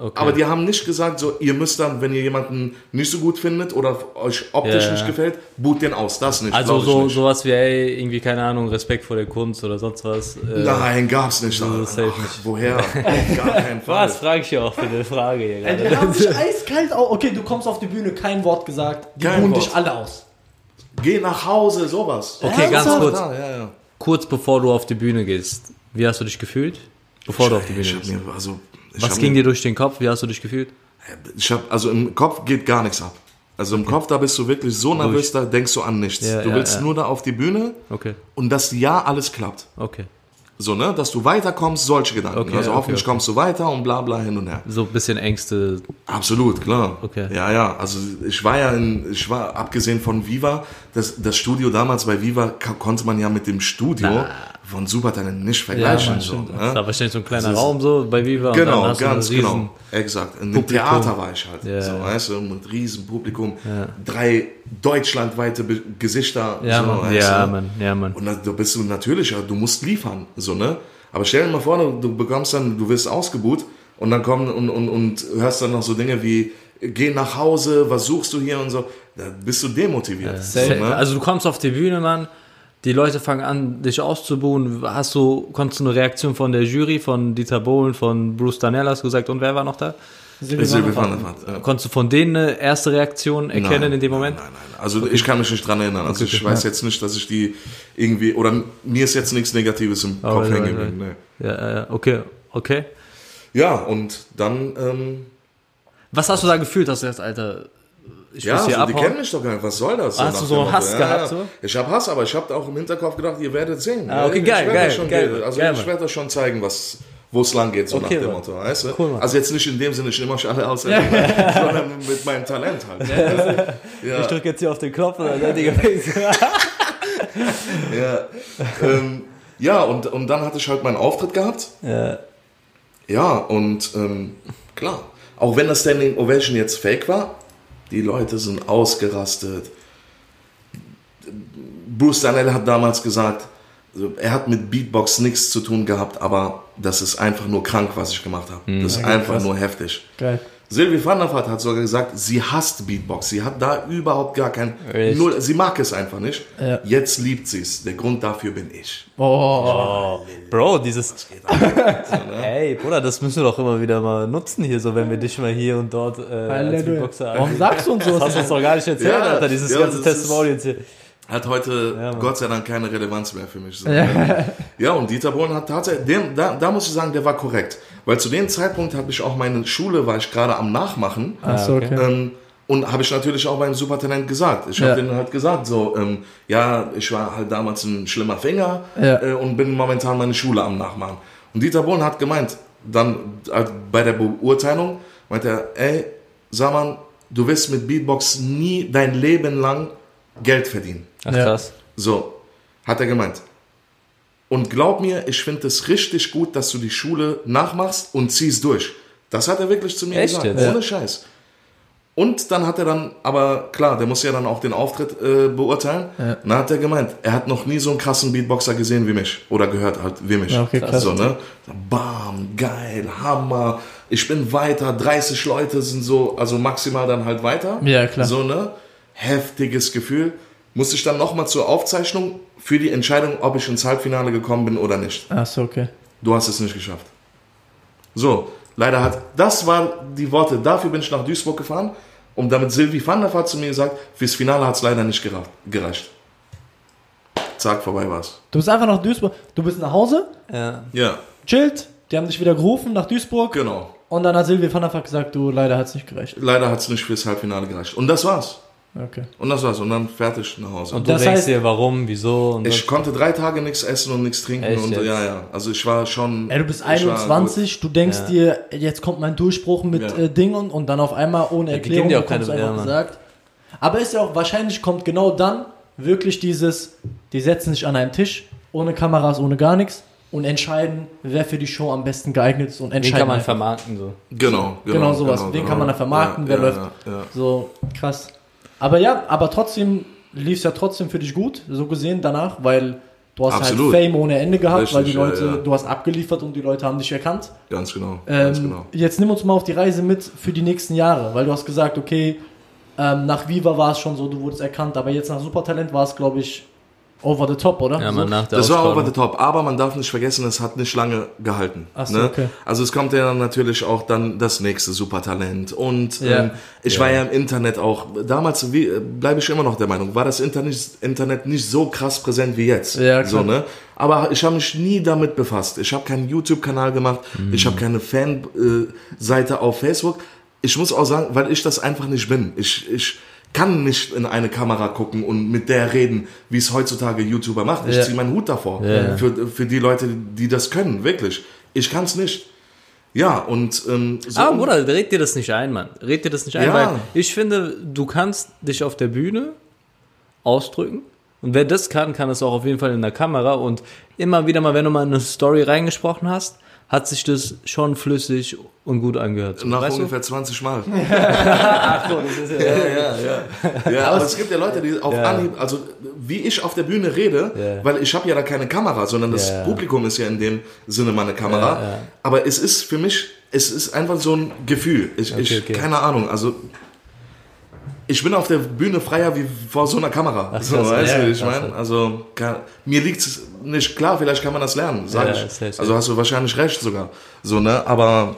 Okay. Aber die haben nicht gesagt, so, ihr müsst dann, wenn ihr jemanden nicht so gut findet oder euch optisch Ja. nicht gefällt, boot den aus. Das nicht. also so nicht. sowas wie, ey, irgendwie, keine Ahnung, Respekt vor der Kunst oder sonst was. Äh, Nein, gab's nicht. So, Ach, safe nicht. woher? Auf gar keinen Fall. Was frage ich ja auch für eine Frage hier Ey, gerade. die haben dich eiskalt au- Okay, du kommst auf die Bühne, kein Wort gesagt. Die Kein buhen Wort. dich alle aus. Geh nach Hause, sowas. Okay, ganz Ernsthaft? kurz. Ja, ja, ja. Kurz bevor du auf die Bühne gehst, wie hast du dich gefühlt? Bevor du auf die Bühne ich mir, also, ich Was ging mir, dir durch den Kopf? Wie hast du dich gefühlt? Ich hab, also im Kopf geht gar nichts ab. Also im Kopf, da bist du wirklich so nervös, da denkst du an nichts. Ja, du ja, willst ja. nur da auf die Bühne Okay, und dass ja alles klappt. okay. So, ne? Dass du weiterkommst, solche Gedanken. Okay, also okay, hoffentlich okay. kommst du weiter und bla bla hin und her. So ein bisschen Ängste. Absolut, klar. Okay. Ja, ja. Also ich war ja in, ich war abgesehen von Viva, das, das Studio damals bei Viva konnte man ja mit dem Studio von Supertalent nicht vergleichen. so, stimmt. ne? Das war wahrscheinlich so ein kleiner Raum so bei Viva. Genau, ganz genau. Exakt. In dem Publikum. Theater war ich halt. Ja. So, weißt du, mit riesen Publikum. Drei deutschlandweite Be Gesichter. Ja, so, Mann. Ja. Mann. Ja, Mann. Und da, bist du natürlich, ja, du musst liefern. So, ne? Aber stell dir mal vor, du, bekommst dann, du wirst ausgebuht und dann kommen und, und, und hörst dann noch so Dinge wie, geh nach Hause, was suchst du hier und so. Da bist du demotiviert. so, ne? Also du kommst auf die Bühne, Mann. Die Leute fangen an, dich auszubuhen. Hast du, konntest du eine Reaktion von der Jury, von Dieter Bohlen, von Bruce Danell, hast du gesagt, und wer war noch da? Wanderfahrt. van der. Konntest du von denen eine erste Reaktion erkennen Nein, in dem Moment? Nein, nein, nein. Also ich kann mich nicht dran erinnern. Also ich weiß jetzt nicht, dass ich die irgendwie, oder mir ist jetzt nichts Negatives im Kopf right, hängen geblieben. Nee. Ja, okay, okay. Ja, und dann, ähm, Was hast du da gefühlt? Hast du gesagt, Alter, ich ja, muss hier also, die abhauen? kennen mich doch gar nicht. Was soll das? Hast nach du so Motto. Hass ja, gehabt, ja. so? Ich habe Hass, aber ich habe auch im Hinterkopf gedacht, ihr werdet sehen. Ah, okay, ich geil, geil, schon, geil, Also geil, ich werde das schon zeigen, was, wo es lang geht, so Okay, nach dem. Motto, weißt du? Cool, also jetzt nicht in dem Sinne, ich nehme euch alle aus, sondern mit meinem Talent halt. Ja, Ich drücke jetzt hier auf den Knopf und dann Digga ja, ähm, ja und, und dann hatte ich halt meinen Auftritt gehabt. Ja. Ja, und ähm, klar, auch wenn das Standing Ovation jetzt fake war, die Leute sind ausgerastet. Bruce Danell hat damals gesagt, also er hat mit Beatbox nichts zu tun gehabt, aber das ist einfach nur krank, was ich gemacht habe. Das ist einfach nur heftig. Geil. Sylvie van der Vaart hat sogar gesagt, sie hasst Beatbox. Sie hat da überhaupt gar kein... Echt? Null, sie mag es einfach nicht. Ja. Jetzt liebt sie es. Der Grund dafür bin ich. Oh. Bro, dieses. Ey, Bruder, das müssen wir doch immer wieder mal nutzen hier, so wenn wir dich mal hier und dort äh, als. Beatboxer Warum sagst du uns Das sowas? hast du uns doch gar nicht erzählt, Ja, Alter, dieses ja, ganze das ist- Testimonial hier. Hat heute Mann. Gott sei Dank keine Relevanz mehr für mich. So. Ja, und Dieter Bohlen hat tatsächlich, dem, da, da muss ich sagen, der war korrekt. Weil zu dem Zeitpunkt habe ich auch meine Schule, war ich gerade am Nachmachen. Achso, okay. Ähm, und habe ich natürlich auch beim Supertalent gesagt. Ich habe Ja. denen halt gesagt, so, ähm, ja, ich war halt damals ein schlimmer Finger Ja. äh, und bin momentan meine Schule am Nachmachen. Und Dieter Bohlen hat gemeint, dann äh, bei der Beurteilung, meint er, ey, Saman, du wirst mit Beatbox nie dein Leben lang Geld verdienen. Ach Ja. krass. So, hat er gemeint. Und glaub mir, ich finde es richtig gut, dass du die Schule nachmachst und ziehst durch. Das hat er wirklich zu mir Echt gesagt. Ohne Scheiß. Und dann hat er dann, aber klar, der muss ja dann auch den Auftritt äh, beurteilen. Ja. Dann hat er gemeint, er hat noch nie so einen krassen Beatboxer gesehen wie mich. Oder gehört halt wie mich. Ja, okay, krass. So, ne? Bam, geil, Hammer. Ich bin weiter, 30 Leute sind so, also maximal dann halt weiter. Ja, klar. So, ne? Heftiges Gefühl. Musste ich dann nochmal zur Aufzeichnung für die Entscheidung, ob ich ins Halbfinale gekommen bin oder nicht. Achso, okay. Du hast es nicht geschafft. So, leider hat, das waren die Worte. Dafür bin ich nach Duisburg gefahren. Und damit Sylvie van der Vaart zu mir gesagt, fürs Finale hat es leider nicht gereicht. Zack, vorbei war's. Du bist einfach nach Duisburg. Du bist nach Hause, Ja. Ja, chillt. Die haben dich wieder gerufen nach Duisburg. genau. Und dann hat Silvia van der Vaart gesagt, du, leider hat es nicht gereicht. Leider hat es nicht fürs Halbfinale gereicht. Und das war's. Okay. Und das war's. Und dann fertig nach Hause. Und du Das denkst heißt- dir, warum, wieso und ich konnte drei Tage nichts essen und nichts trinken. Echt und jetzt? ja, ja. Also ich war schon. Ey, du bist ich war gut. 21, du denkst Ja. dir, jetzt kommt mein Durchbruch mit Ja. äh, Ding und, und dann auf einmal ohne Erklärung dir auch bekommst du keine- einfach gesagt. Aber ist ja auch, wahrscheinlich kommt genau dann wirklich dieses, die setzen sich an einen Tisch, ohne Kameras, ohne gar nichts und entscheiden, wer für die Show am besten geeignet ist und Den entscheiden. kann man vermarkten so. Genau, genau. Genau sowas. Den kann man dann vermarkten, wer läuft. Ja, ja. So, krass. Aber ja, aber trotzdem lief es ja trotzdem für dich gut, so gesehen danach, weil du hast Absolut. halt Fame ohne Ende gehabt, Richtig, weil die ja, Leute, ja. du hast abgeliefert und die Leute haben dich erkannt. Ganz genau. ganz Ähm, genau. Jetzt nimm uns mal auf die Reise mit für die nächsten Jahre, weil du hast gesagt, okay, ähm, nach Viva war es schon so, du wurdest erkannt, aber jetzt nach Supertalent war es, glaube ich, over the top, oder? Ja, so? man nach der Das war over the top, aber man darf nicht vergessen, es hat nicht lange gehalten. Ach so, ne? okay. Also es kommt ja dann natürlich auch dann das nächste Supertalent. Und Ja. ähm, ich war ja im Internet auch, damals wie- äh, bleibe ich immer noch der Meinung, war das Internet, Internet nicht so krass präsent wie jetzt. Ja, klar. so, ne? Aber ich habe mich nie damit befasst. Ich habe keinen YouTube-Kanal gemacht, ich habe keine Fanseite auf Facebook. Ich muss auch sagen, weil ich das einfach nicht bin. Ich, ich kann nicht in eine Kamera gucken und mit der reden, wie es heutzutage YouTuber macht. Ich Ja. ziehe meinen Hut davor. Ja. Für, für die Leute, die das können, wirklich. Ich kann es nicht. Ja, und ähm, so Aber Bruder, red dir das nicht ein, Mann. Red dir das nicht ein, Ja. weil ich finde, du kannst dich auf der Bühne ausdrücken. Und wer das kann, kann es auch auf jeden Fall in der Kamera. Und immer wieder mal, wenn du mal eine Story reingesprochen hast, hat sich das schon flüssig und gut angehört. Nach weißt du? ungefähr 20 Mal. Ach so, das ist ja, ja, ja, ja. ja aber es gibt ja Leute, die auf Ja. Anhieb, also wie ich auf der Bühne rede, Ja. weil ich habe ja da keine Kamera, sondern das Ja. Publikum ist ja in dem Sinne meine Kamera. Ja, ja. Aber es ist für mich, es ist einfach so ein Gefühl. Ich, Okay, ich okay. keine Ahnung, also ich bin auf der Bühne freier wie vor so einer Kamera. Ach, so, weißt ja, du, ich meine? ja. Also kann, mir liegt es nicht klar, vielleicht kann man das lernen, sag Ja, ich. safe, safe. Also hast du wahrscheinlich recht sogar. So, ne? Aber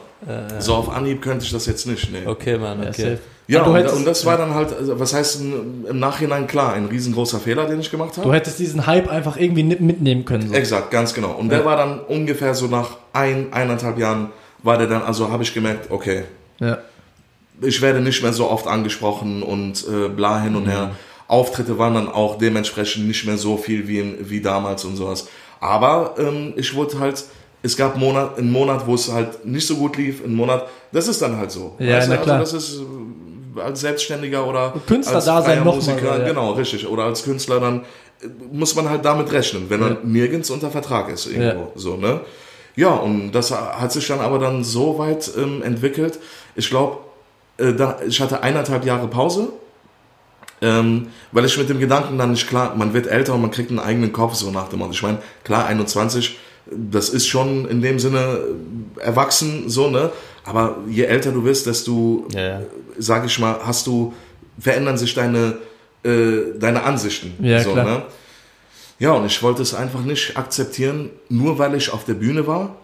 so auf Anhieb könnte ich das jetzt nicht. Nee. Okay, Mann, okay. Ja, du und, hättest, und das war dann halt, also was heißt im Nachhinein klar, ein riesengroßer Fehler, den ich gemacht du habe. hättest diesen Hype einfach irgendwie mitnehmen können. So. Exakt, ganz genau. Und der war dann ungefähr so nach ein, eineinhalb Jahren, war der dann, also habe ich gemerkt, okay, Ja. Ich werde nicht mehr so oft angesprochen und äh, bla hin und her. Auftritte waren dann auch dementsprechend nicht mehr so viel wie, wie damals und sowas. Aber ähm, ich wurde halt, Es gab Monat, einen Monat, wo es halt nicht so gut lief, einen Monat, das ist dann halt so. Ja, Weißt du? na klar. Also das ist äh, als Selbstständiger oder Künstler als da sein freier noch mal Musiker, so, ja. genau, richtig. Oder als Künstler dann äh, muss man halt damit rechnen, wenn Ja. nirgends unter Vertrag ist irgendwo. Ja. So, ne? Ja, und das hat sich dann aber dann so weit ähm, entwickelt. Ich glaube, äh, da- ich hatte eineinhalb Jahre Pause, ähm, weil ich mit dem Gedanken dann nicht klar, man wird älter und man kriegt einen eigenen Kopf, so nach dem Motto. Ich meine, klar, 21, das ist schon in dem Sinne äh, erwachsen, so, ne? Aber je älter du wirst, desto, Ja, ja. sag ich mal, hast du, verändern sich deine, äh, deine Ansichten. Ja, so, klar. Ne? Ja, und ich wollte es einfach nicht akzeptieren, nur weil ich auf der Bühne war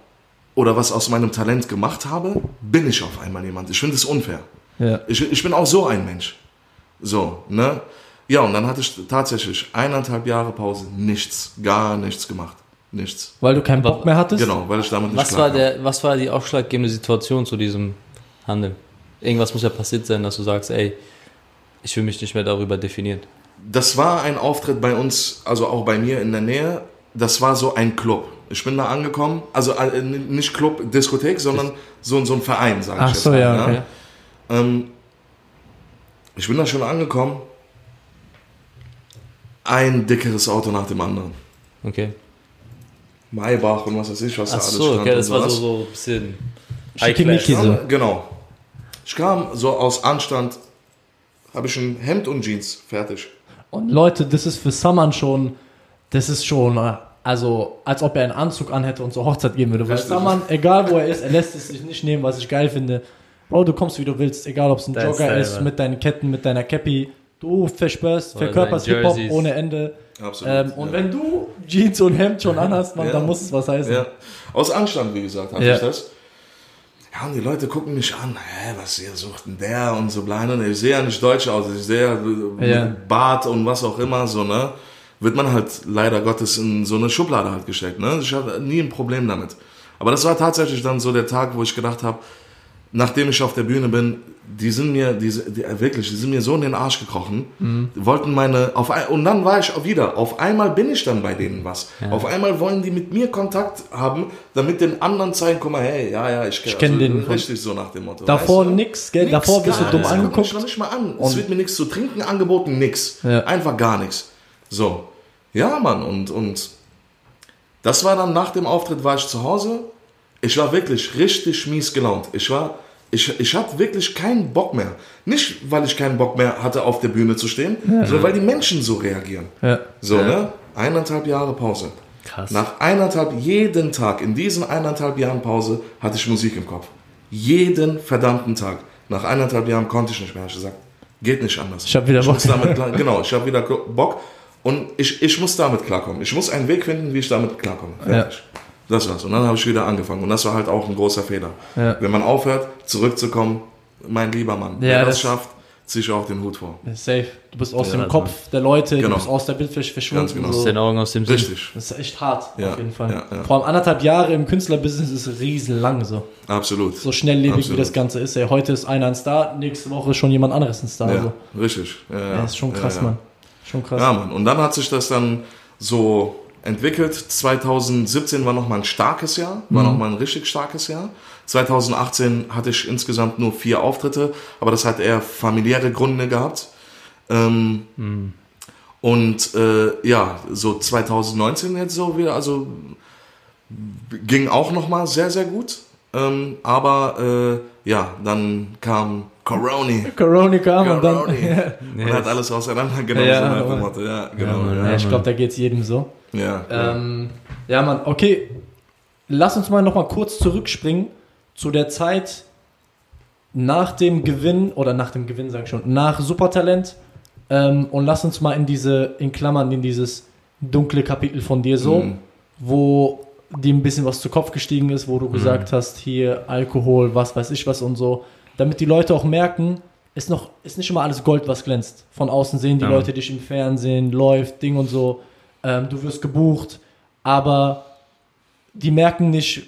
oder was aus meinem Talent gemacht habe, bin ich auf einmal jemand. Ich finde es unfair. Ja. Ich, ich bin auch so ein Mensch. So, ne? Ja, und dann hatte ich tatsächlich eineinhalb Jahre Pause, nichts, gar nichts gemacht. Nichts. Weil du keinen Bock mehr hattest? Genau, weil ich damit nicht Was war, der, was war die ausschlaggebende Situation zu diesem Handeln? Irgendwas muss ja passiert sein, dass du sagst, ey, ich will mich nicht mehr darüber definieren. Das war ein Auftritt bei uns, also auch bei mir in der Nähe. Das war so ein Club. Ich bin da angekommen, also äh, nicht Club, Diskothek, sondern so, so ein Verein, sage ich Ach jetzt so, mal. ja, ne? okay. Ähm, ich bin da schon angekommen. Ein dickeres Auto nach dem anderen. Okay. Maybach und was weiß ich, was da Ach alles so, stand. okay, das war so, so ein bisschen Schickimicki so. Genau. Ich kam so aus Anstand, habe ich ein Hemd und Jeans, fertig. Und Leute, das ist für Saman schon, das ist schon, äh, also als ob er einen Anzug anhätte und zur Hochzeit gehen würde. Weil. Saman, egal wo er ist, er lässt es sich nicht nehmen, was ich geil finde. Bro, du kommst wie du willst, egal ob es ein Dein Jogger Style, ist, mit deinen Ketten, mit deiner Cappy. Du verspürst, Oder verkörperst Hip-Hop Jerseys. ohne Ende. Absolut. Ähm, und ja. wenn du Jeans und Hemd schon anhast, man, Ja. dann muss es was heißen. Ja. Aus Anstand, wie gesagt, hatte Ja. ich das. Ja, und die Leute gucken mich an, hä, was hier sucht denn der und so bleine. Ich sehe ja nicht deutsch aus, ich sehe ja Ja. Bart und was auch immer, so, ne? Wird man halt leider Gottes in so eine Schublade halt gesteckt, ne? Ich hatte nie ein Problem damit. Aber das war tatsächlich dann so der Tag, wo ich gedacht habe, nachdem ich auf der Bühne bin, die sind mir, die, die, wirklich, die sind mir so in den Arsch gekrochen, die wollten meine, auf und dann war ich auch wieder, auf einmal bin ich dann bei denen was. Auf einmal wollen die mit mir Kontakt haben, damit den anderen zeigen, guck mal, hey, ja, ja, ich, Ich kenn den von- Richtig so nach dem Motto. Davor weißt du? nix, gell? Nix, Davor bist du dumm nichts. Guck mich angeguckt. noch nicht mal an. Und- es wird mir nichts zu trinken angeboten, nix. Ja. Einfach gar nichts. So. Ja, Mann, und, und das war dann nach dem Auftritt, war ich zu Hause. Ich war wirklich richtig mies gelaunt. Ich war, ich, ich hatte wirklich keinen Bock mehr. Nicht, weil ich keinen Bock mehr hatte, auf der Bühne zu stehen, sondern weil die Menschen so reagieren. Ja. So, ne? Eineinhalb Jahre Pause. Krass. Nach eineinhalb, jeden Tag, in diesen eineinhalb Jahren Pause, hatte ich Musik im Kopf. Jeden verdammten Tag. Nach eineinhalb Jahren konnte ich nicht mehr. Ich gesagt, geht nicht anders. Ich hab wieder ich Bock. Muss damit klar, genau, ich habe wieder Bock. Und ich, ich muss damit klarkommen. Ich muss einen Weg finden, wie ich damit klarkomme. Fertig. Das war's. Und dann habe ich wieder angefangen. Und das war halt auch ein großer Fehler. Ja. Wenn man aufhört, zurückzukommen, mein lieber Mann, Ja, wer das, das- schafft, ziehe ich auch den Hut vor. Safe. Du bist aus Ja, dem also- Kopf der Leute, Genau. du bist aus der Bildfläche verschwunden. Ganz genau. Aus So. den Augen, aus dem Sinn. Richtig. Das ist echt hart, Ja, auf jeden Fall. ja, ja. Vor allem anderthalb Jahre im Künstlerbusiness ist riesen lang so. Absolut. So schnelllebig Absolut. wie das Ganze ist. Ey, heute ist einer ein Star, nächste Woche ist schon jemand anderes ein Star. Ja, So. richtig. Ja, ja. Ja, ist schon krass, ja, ja. Mann. Schon krass. Ja, Mann. Und dann hat sich das dann so entwickelt. 2017 war nochmal ein starkes Jahr, war nochmal ein richtig starkes Jahr. 2018 hatte ich insgesamt nur vier Auftritte, aber das hat eher familiäre Gründe gehabt. Ähm, Und äh, ja, so 2019 jetzt so wieder, also ging auch nochmal sehr, sehr gut. Ähm, aber äh, ja, dann kam Corona. Corona kam und dann. Ja, Und hat alles auseinandergenommen. Ja, so Motto. ja, genau. Mann, Ja, ich glaube, da geht es jedem so. ja, ja. Ähm, ja, Mann, okay. Lass uns mal nochmal kurz zurückspringen zu der Zeit nach dem Gewinn, oder nach dem Gewinn, sag ich schon, nach Supertalent. Ähm, und lass uns mal in diese, in Klammern, in dieses dunkle Kapitel von dir so, Mhm. wo dir ein bisschen was zu Kopf gestiegen ist, wo du Mhm. gesagt hast, hier Alkohol, was weiß ich was und so, damit die Leute auch merken, ist noch, ist nicht immer alles Gold, was glänzt. Von außen sehen die Ja. Leute dich im Fernsehen, läuft, Ding und so, ähm, du wirst gebucht, aber die merken nicht,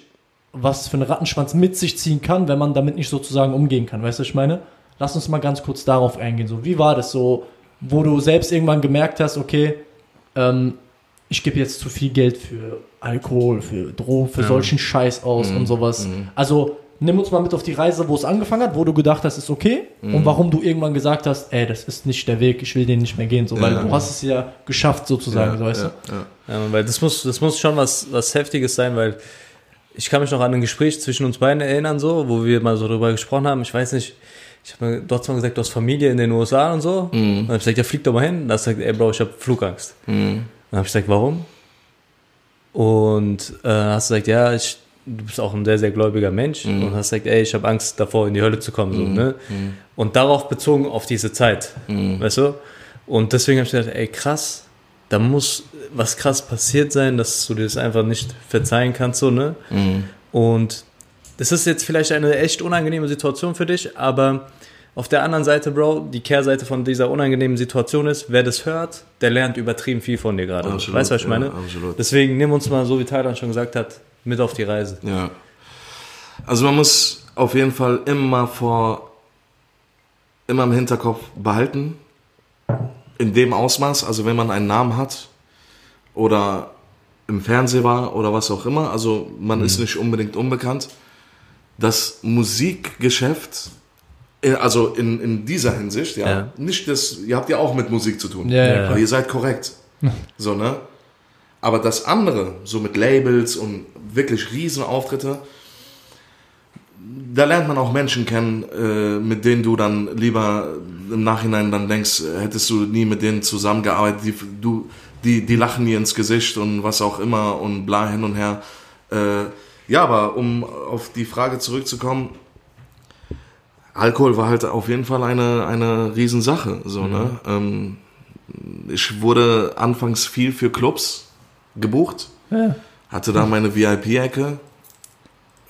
was für ein Rattenschwanz mit sich ziehen kann, wenn man damit nicht sozusagen umgehen kann. Weißt du, was ich meine? Lass uns mal ganz kurz darauf eingehen. So, wie war das so, wo du selbst irgendwann gemerkt hast, okay, ähm, ich gebe jetzt zu viel Geld für Alkohol, für Drogen, für solchen Scheiß aus Mhm. und sowas. Also nimm uns mal mit auf die Reise, wo es angefangen hat, wo du gedacht hast, ist okay Mhm. und warum du irgendwann gesagt hast, ey, das ist nicht der Weg, ich will den nicht mehr gehen, so, weil Ja. du hast es ja geschafft sozusagen, so, weißt ja, du. ja. Ja, weil das muss, das muss schon was, was Heftiges sein, weil ich kann mich noch an ein Gespräch zwischen uns beiden erinnern, so, wo wir mal so darüber gesprochen haben. Ich weiß nicht, ich habe mir dort mal gesagt, du hast Familie in den USA und so. Und dann hab ich gesagt, ja, flieg doch mal hin. Und dann hast du gesagt, ey Bro, ich habe Flugangst. Mhm. Dann habe ich gesagt, warum? Und äh, hast du gesagt, ja, ich, du bist auch ein sehr, sehr gläubiger Mensch. Und hast gesagt, ey, ich habe Angst davor, in die Hölle zu kommen. So, ne? Und darauf bezogen auf diese Zeit. Weißt du? Und deswegen habe ich gedacht, ey, krass, da muss was krass passiert sein, dass du dir das einfach nicht verzeihen kannst, so, ne? Und das ist jetzt vielleicht eine echt unangenehme Situation für dich, aber auf der anderen Seite, Bro, die Kehrseite von dieser unangenehmen Situation ist, wer das hört, der lernt übertrieben viel von dir gerade. Absolut, Weißt du, was ich ja, meine? absolut. Deswegen nimm uns mal, so wie Thailand schon gesagt hat, mit auf die Reise. Ja. Also man muss auf jeden Fall immer vor, immer im Hinterkopf behalten, in dem Ausmaß, also wenn man einen Namen hat oder im Fernsehen war oder was auch immer, also man ist nicht unbedingt unbekannt, das Musikgeschäft, äh, also in, in dieser Hinsicht, ja, Ja. nicht das, ihr habt ja auch mit Musik zu tun, Ja, ja, aber klar. ihr seid korrekt, so, ne? Aber das andere, so mit Labels und wirklich Riesenauftritte, da lernt man auch Menschen kennen, äh, mit denen du dann lieber im Nachhinein dann denkst, hättest du nie mit denen zusammengearbeitet, die, du, die, die lachen dir ins Gesicht und was auch immer und bla hin und her. Äh, ja, aber um auf die Frage zurückzukommen, Alkohol war halt auf jeden Fall eine, eine Riesensache. So, ne? ähm, ich wurde anfangs viel für Clubs gebucht, Ja. Hatte da meine VIP-Ecke,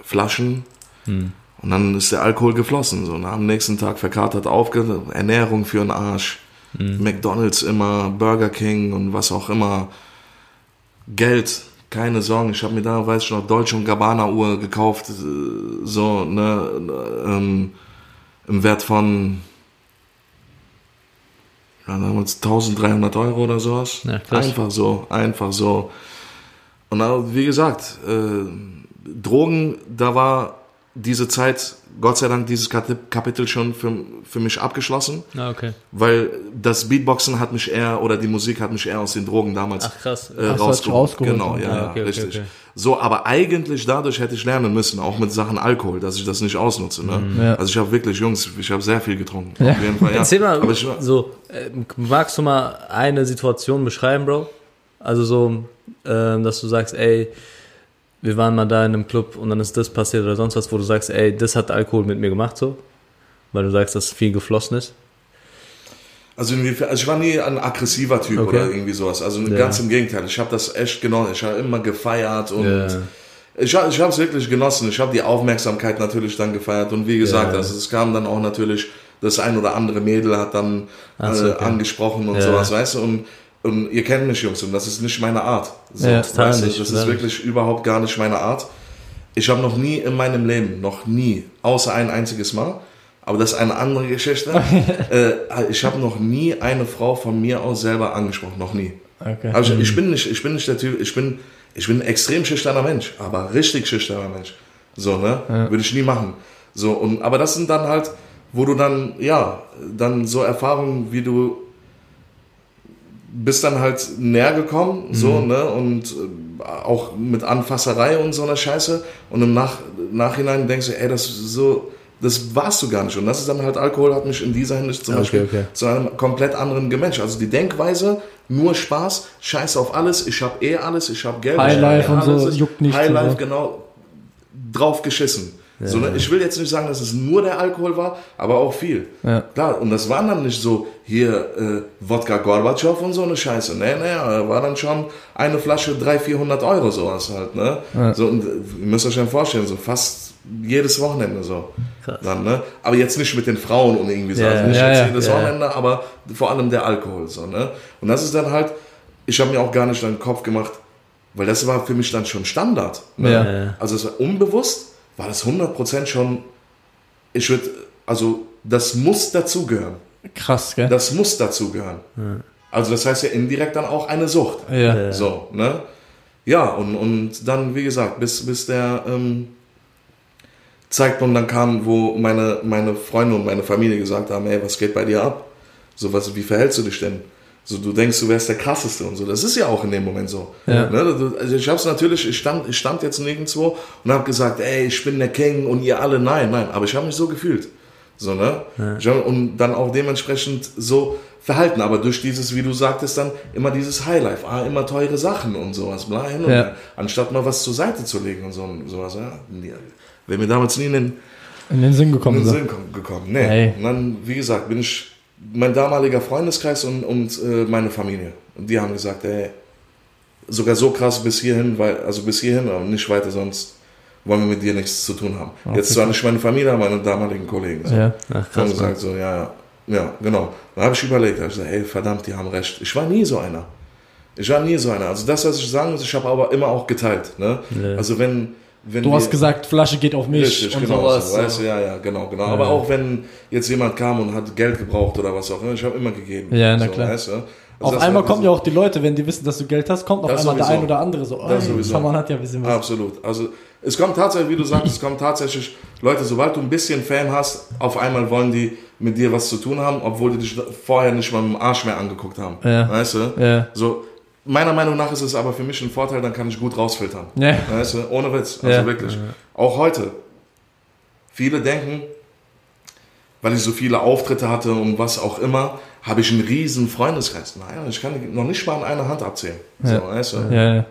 Flaschen und dann ist der Alkohol geflossen. So, und am nächsten Tag verkatert aufge Ernährung für den Arsch, McDonalds immer, Burger King und was auch immer. Geld, keine Sorgen. Ich habe mir da, weiß ich noch, Deutsche und Gabbana Uhr gekauft, so, ne, ähm, im Wert von ja, damals 1300 Euro oder sowas. Ja, krass. einfach so, einfach so. Und dann, wie gesagt, äh, Drogen, da war diese Zeit, Gott sei Dank, dieses Kapitel schon für, für mich abgeschlossen, Ah, okay. weil das Beatboxen hat mich eher, oder die Musik hat mich eher aus den Drogen damals Ach, krass. äh, Hast du rausgeholt. rausgeholt, Genau, ja. ja, Ah, ja, okay, okay, richtig. okay. So, aber eigentlich dadurch hätte ich lernen müssen, auch mit Sachen Alkohol, dass ich das nicht ausnutze. Ne? Ja. Also ich habe wirklich, Jungs, ich habe sehr viel getrunken. Auf jeden Fall, ja. Erzähl mal, ich, so, äh, magst du mal eine Situation beschreiben, Bro? Also so, ähm, dass du sagst, ey, wir waren mal da in einem Club und dann ist das passiert oder sonst was, wo du sagst, ey, das hat Alkohol mit mir gemacht, so? Weil du sagst, dass viel geflossen ist. Also, also ich war nie ein aggressiver Typ Okay. oder irgendwie sowas. Also Ja. ganz im Gegenteil. Ich habe das echt genossen. Ich habe immer gefeiert und Ja. ich, hab- ich habe es wirklich genossen. Ich habe die Aufmerksamkeit natürlich dann gefeiert und wie gesagt, Ja. also es kam dann auch natürlich das ein oder andere Mädel hat dann so, äh, okay. angesprochen und sowas, weißt du? Und, und ihr kennt mich, Jungs, und das ist nicht meine Art. So, Ja. Total weißt du? nicht, Das ist wirklich überhaupt gar nicht meine Art. Ich habe noch nie in meinem Leben, noch nie, außer ein einziges Mal, aber das ist eine andere Geschichte. äh, ich habe noch nie eine Frau von mir aus selber angesprochen, noch nie. Okay. Also ich, ich bin nicht, ich bin nicht der Typ, ich bin, ich bin ein extrem schüchterner Mensch, aber richtig schüchterner Mensch. So, ne? Würde ich nie machen. So, und, aber das sind dann halt, wo du dann, ja, dann so Erfahrungen, wie du bist dann halt näher gekommen, so, ne, und äh, auch mit Anfasserei und so einer Scheiße. Und im Nach Nachhinein denkst du, ey, das ist so, das warst du gar nicht. Und das ist dann halt, Alkohol hat mich in dieser Hinsicht zum Okay, Beispiel okay. zu einem komplett anderen Gemensch. Also die Denkweise, nur Spaß, Scheiß auf alles, ich habe eh alles, ich habe Geld. Highlife ich hab eh und so, alles. juckt nicht Highlife, so. genau, drauf geschissen. So, ne? Ich will jetzt nicht sagen, dass es nur der Alkohol war, aber auch viel. Ja. Klar, und das waren dann nicht so hier äh, Wodka Gorbatschow und so eine Scheiße. Nee, nee, war dann schon eine Flasche 300, 400 Euro sowas halt. Ne? So, und äh, ihr müsst euch ja vorstellen, so fast jedes Wochenende so. Krass. Dann, ne? Aber jetzt nicht mit den Frauen und irgendwie so. Ja, also nicht ja, jetzt ja. jedes Ja, ja. Wochenende, aber vor allem der Alkohol. So, ne? Und das ist dann halt, ich habe mir auch gar nicht den Kopf gemacht, weil das war für mich dann schon Standard. Ne? Ja. Ja. Also es war unbewusst, war das 100% schon, ich würde, also das muss dazugehören. Krass, gell? Das muss dazugehören. Also das heißt ja indirekt dann auch eine Sucht. Ja. So, ne? Ja, und, und dann, wie gesagt, bis, bis der ähm, Zeitpunkt dann kam, wo meine, meine Freunde und meine Familie gesagt haben, ey, was geht bei dir ab? So, was, wie verhältst du dich denn? So, du denkst, du wärst der krasseste und so. Das ist ja auch in dem Moment so. Ja. Ne? Also ich hab's natürlich, ich stand, ich stand jetzt nirgendwo und habe gesagt, ey, ich bin der King und ihr alle, nein, nein. Aber ich habe mich so gefühlt. So, ne? Ich hab, und dann auch dementsprechend so verhalten. Aber durch dieses, wie du sagtest, dann immer dieses Highlife, ah, immer teure Sachen und sowas, bla, hin und Ja. Anstatt mal was zur Seite zu legen und so und sowas. Ja, wäre mir damals nie in den, In den Sinn in gekommen. den So. Sinn kom- gekommen. Nee. Hey. Und dann, wie gesagt, bin ich mein damaliger Freundeskreis und, und äh, meine Familie. Und die haben gesagt, ey, sogar so krass bis hierhin, weil, also bis hierhin, aber nicht weiter, sonst wollen wir mit dir nichts zu tun haben. Jetzt zwar nicht meine Familie, aber meine damaligen Kollegen. So. Ja. Ach, Haben krass. gesagt, so, ja, ja, ja, genau. Dann habe ich überlegt, hab ich gesagt, ey, verdammt, die haben recht. Ich war nie so einer. Ich war nie so einer. Also das, was ich sagen muss, ich habe aber immer auch geteilt. Ne? Ja. Also wenn, wenn Du hast gesagt, Flasche geht auf mich Richtig, und genau. sowas. So, weißt du, ja, ja, genau, genau. Aber auch wenn jetzt jemand kam und hat Geld gebraucht oder was auch immer, ich habe immer gegeben. Ja, na so, klar. Weißt du? Also auf einmal kommen diese- ja auch die Leute, wenn die wissen, dass du Geld hast, kommt auf einmal der sowieso. ein oder andere so, Das ey, sowieso. Saman hat ja ein bisschen was. Absolut. Also es kommt tatsächlich, wie du sagst, es kommt tatsächlich Leute, sobald du ein bisschen Fame hast, auf einmal wollen die mit dir was zu tun haben, obwohl die dich vorher nicht mal mit dem Arsch mehr angeguckt haben. Ja. Weißt du? Ja. So, meiner Meinung nach ist es aber für mich ein Vorteil, dann kann ich gut rausfiltern. Ja. Weißt du? Ohne Witz. Also Ja. wirklich. Auch heute. Viele denken, weil ich so viele Auftritte hatte und was auch immer, habe ich einen riesen Freundeskreis. Nein, ich kann noch nicht mal an einer Hand abzählen. Ja. So, weißt du? Ja, ja.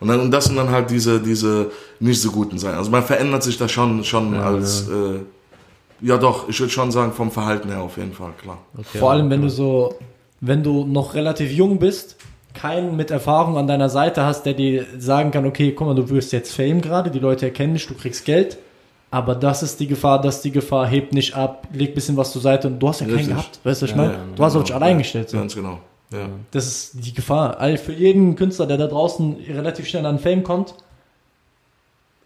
Und, dann, und das sind dann halt diese, diese nicht so guten Seiten. Also man verändert sich da schon, schon als, ja. Äh, ja doch, ich würde schon sagen, vom Verhalten her auf jeden Fall, klar. Okay, Vor allem, wenn du so, wenn du noch relativ jung bist, keinen mit Erfahrung an deiner Seite hast, der dir sagen kann, okay, guck mal, du wirst jetzt Fame gerade, die Leute erkennen dich, du kriegst Geld, aber das ist die Gefahr, das ist die Gefahr, heb nicht ab, leg bisschen was zur Seite und du hast ja keinen Richtig. gehabt, weißt du, was ich Ja, meine? ja, du hast genau. dich allein gestellt. So. Ganz genau. Ja. Das ist die Gefahr. All für jeden Künstler, der da draußen relativ schnell an Fame kommt,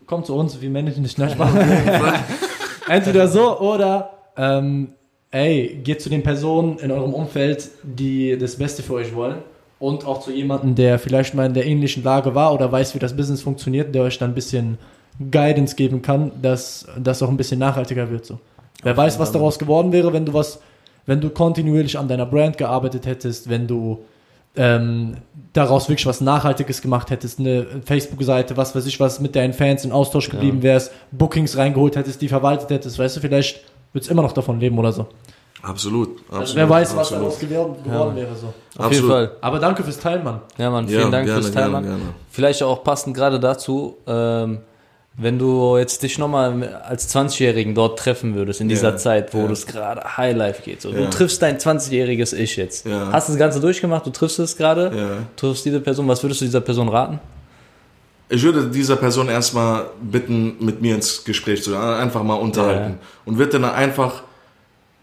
kommt zu uns, wir managen nicht Nein, Spaß. Entweder so oder ähm, ey, geht zu den Personen in eurem Umfeld, die das Beste für euch wollen. Und auch zu jemandem, der vielleicht mal in der ähnlichen Lage war oder weiß, wie das Business funktioniert, der euch dann ein bisschen Guidance geben kann, dass das auch ein bisschen nachhaltiger wird. So. Wer weiß, was daraus geworden wäre, wenn du was, wenn du kontinuierlich an deiner Brand gearbeitet hättest, wenn du ähm, daraus wirklich was Nachhaltiges gemacht hättest, eine Facebook-Seite, was weiß ich, was mit deinen Fans in Austausch geblieben wärst, Bookings reingeholt hättest, die verwaltet hättest, weißt du, vielleicht würdest immer noch davon leben oder so. Absolut. absolut Also wer weiß, was daraus geworden, geworden wäre so. Auf jeden Absolut. Fall. Aber danke fürs Teilen, Mann. Ja, Mann, vielen Ja, Dank gerne, fürs Teilen, gerne, Mann. gerne. Vielleicht auch passend gerade dazu, ähm, wenn du jetzt dich nochmal als 20-Jährigen dort treffen würdest, in dieser Ja, Zeit, wo ja. es gerade Highlife geht. So, Du Ja. triffst dein 20-jähriges Ich jetzt. Ja. Hast das Ganze durchgemacht, du triffst es gerade, Ja. triffst diese Person. Was würdest du dieser Person raten? Ich würde dieser Person erstmal bitten, mit mir ins Gespräch zu gehen, einfach mal unterhalten. Und würde dann einfach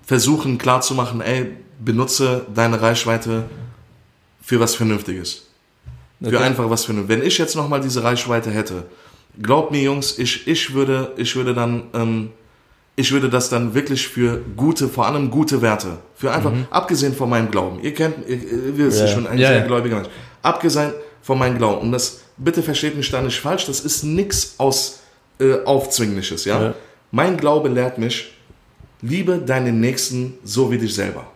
versuchen klarzumachen, ey, benutze deine Reichweite für was Vernünftiges. Für Okay. einfach was Vernünftiges. Wenn ich jetzt nochmal diese Reichweite hätte, glaubt mir Jungs, ich, ich würde, ich würde dann, ähm, ich würde das dann wirklich für gute, vor allem gute Werte, für einfach, abgesehen von meinem Glauben. Ihr kennt, ihr, ihr wisst, Ja. ich bin ein Ja, sehr ja. gläubiger Mensch. Abgesehen von meinem Glauben. Und das, bitte versteht mich da nicht falsch, das ist nix aus äh, Aufzwingliches, ja? Ja. Mein Glaube lehrt mich, liebe deinen Nächsten so wie dich selber.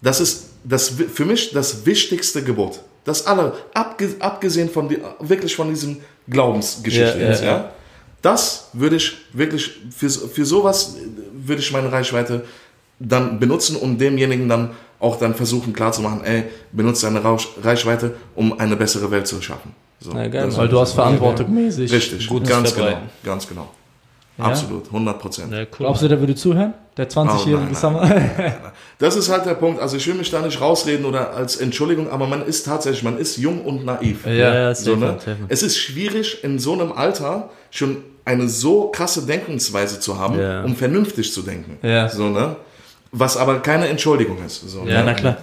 Das ist das, für mich das wichtigste Gebot. Das alle, abge, abgesehen von die, wirklich von diesem Glaubensgeschichte Ja, jetzt, ja, ja. Das würde ich wirklich, für, für sowas würde ich meine Reichweite dann benutzen und demjenigen dann auch dann versuchen klarzumachen, ey, benutze deine Reichweite, um eine bessere Welt zu schaffen. So, Na, geil, das Weil du hast ich sagen. Verantwortung mäßig. Richtig, Gutes ganz genau, ganz genau. Ja? Absolut, 100 Prozent. Ja, cool. Glaubst du, der würde zuhören? Der 20-jährige Oh, nein, Summer? Das ist halt der Punkt. Also ich will mich da nicht rausreden oder als Entschuldigung, aber man ist tatsächlich, man ist jung und naiv. Ja, ja, So, ne? Es ist schwierig, in so einem Alter schon eine so krasse Denkensweise zu haben, Ja. um vernünftig zu denken. Ja. So, ne? Was aber keine Entschuldigung ist. So, Ja, ne? na klar.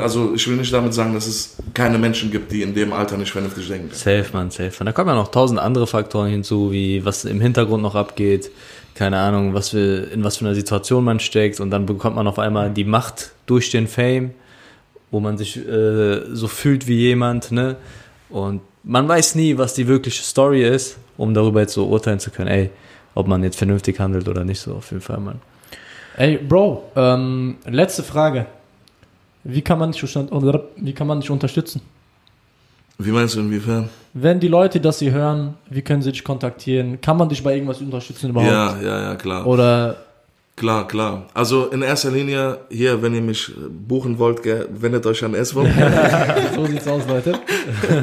Also ich will nicht damit sagen, dass es keine Menschen gibt, die in dem Alter nicht vernünftig denken. Safe, man, safe. Und da kommen ja noch tausend andere Faktoren hinzu, wie was im Hintergrund noch abgeht, keine Ahnung, was für, in was für einer Situation man steckt und dann bekommt man auf einmal die Macht durch den Fame wo man sich äh, so fühlt wie jemand, ne? Und man weiß nie, was die wirkliche Story ist, um darüber jetzt so urteilen zu können, ey, ob man jetzt vernünftig handelt oder nicht, so auf jeden Fall, Mann. Ey, Bro, ähm, letzte Frage. Wie kann man dich, wie kann man dich unterstützen? Wie meinst du inwiefern? Wenn die Leute das hier hören, wie können sie dich kontaktieren? Kann man dich bei irgendwas unterstützen überhaupt? Ja, ja, ja, klar. Oder Klar, klar. Also in erster Linie hier, wenn ihr mich äh, buchen wollt, wendet euch an Eswo. so sieht's aus, Leute.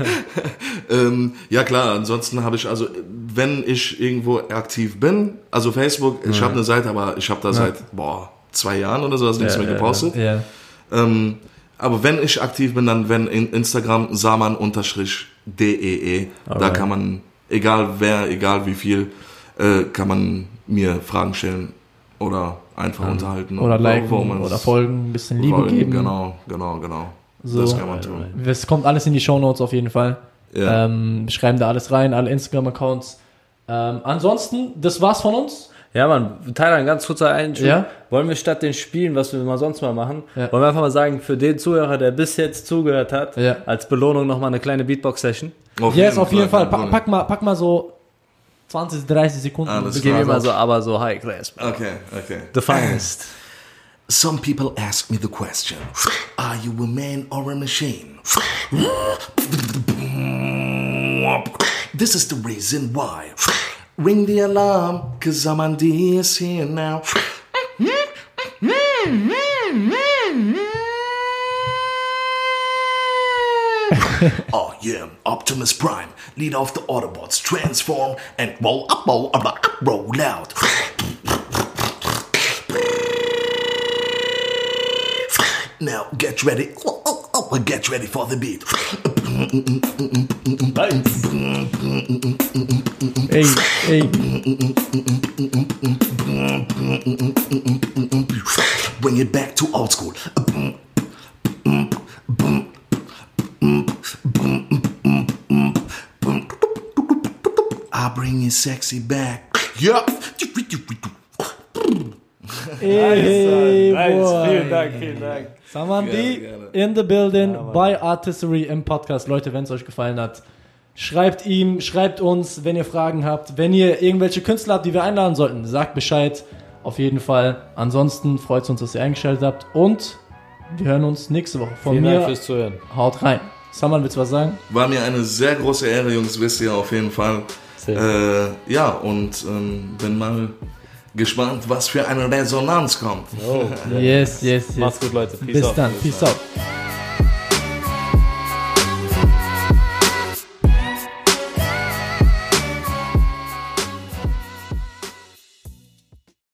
ähm, ja klar, ansonsten habe ich, also wenn ich irgendwo aktiv bin, also Facebook, ich habe eine Seite, aber ich habe da seit, boah, zwei Jahren oder so, hast nichts Ja, mehr ja, gepostet. Ja. Ähm, aber wenn ich aktiv bin, dann wenn in Instagram saman-dee. Da Alright. kann man, egal wer, egal wie viel, äh, kann man mir Fragen stellen oder einfach unterhalten. Oder liken oder folgen, ein bisschen Liebe folgen, geben. Genau, genau, genau. So. Das kann man tun. Es kommt alles in die Shownotes auf jeden Fall. Ja. Ähm, wir schreiben da alles rein, alle Instagram-Accounts. Ähm, ansonsten, das war's von uns. Ja, Mann, Tyler, ein ganz kurzer Einschub. Ja? Wollen wir statt den Spielen, was wir mal sonst mal machen, Ja. wollen wir einfach mal sagen, für den Zuhörer, der bis jetzt zugehört hat, Ja. als Belohnung nochmal eine kleine Beatbox-Session. Yes, auf jeden Fall. kein Pack, mal, pack mal so 20, 30 Sekunden. Alles Gehen wir mal so, aber so High Class. Okay, okay. The finest. Some people ask me the question Are you a man or a machine? This is the reason why. Ring the alarm, cause I'm on is here now. oh yeah, Optimus Prime, lead off the Autobots, transform and roll up, roll up, up, roll out. Now get ready. Oh, oh, oh, get ready for the beat. Ey, ey. Bring it back to old school. I bring you sexy back. Yeah. Ey, boy. Vielen Dank, vielen Dank. Samandi Gerne, in the building bei Artistry im Podcast. Leute, wenn es euch gefallen hat, schreibt ihm, schreibt uns, wenn ihr Fragen habt. Wenn ihr irgendwelche Künstler habt, die wir einladen sollten, sagt Bescheid. Auf jeden Fall. Ansonsten freut es uns, dass ihr eingeschaltet habt. Und wir hören uns nächste Woche. Von Vielen mir Dank fürs Zuhören. haut rein. Saman, willst du was sagen? War mir eine sehr große Ehre, Jungs, wisst ihr auf jeden Fall. Sehr. Äh, ja, und ähm, bin mal gespannt, was für eine Resonanz kommt. Oh, Yes, yes, yes. Macht's gut, Leute. Peace Bis out. dann. Peace out.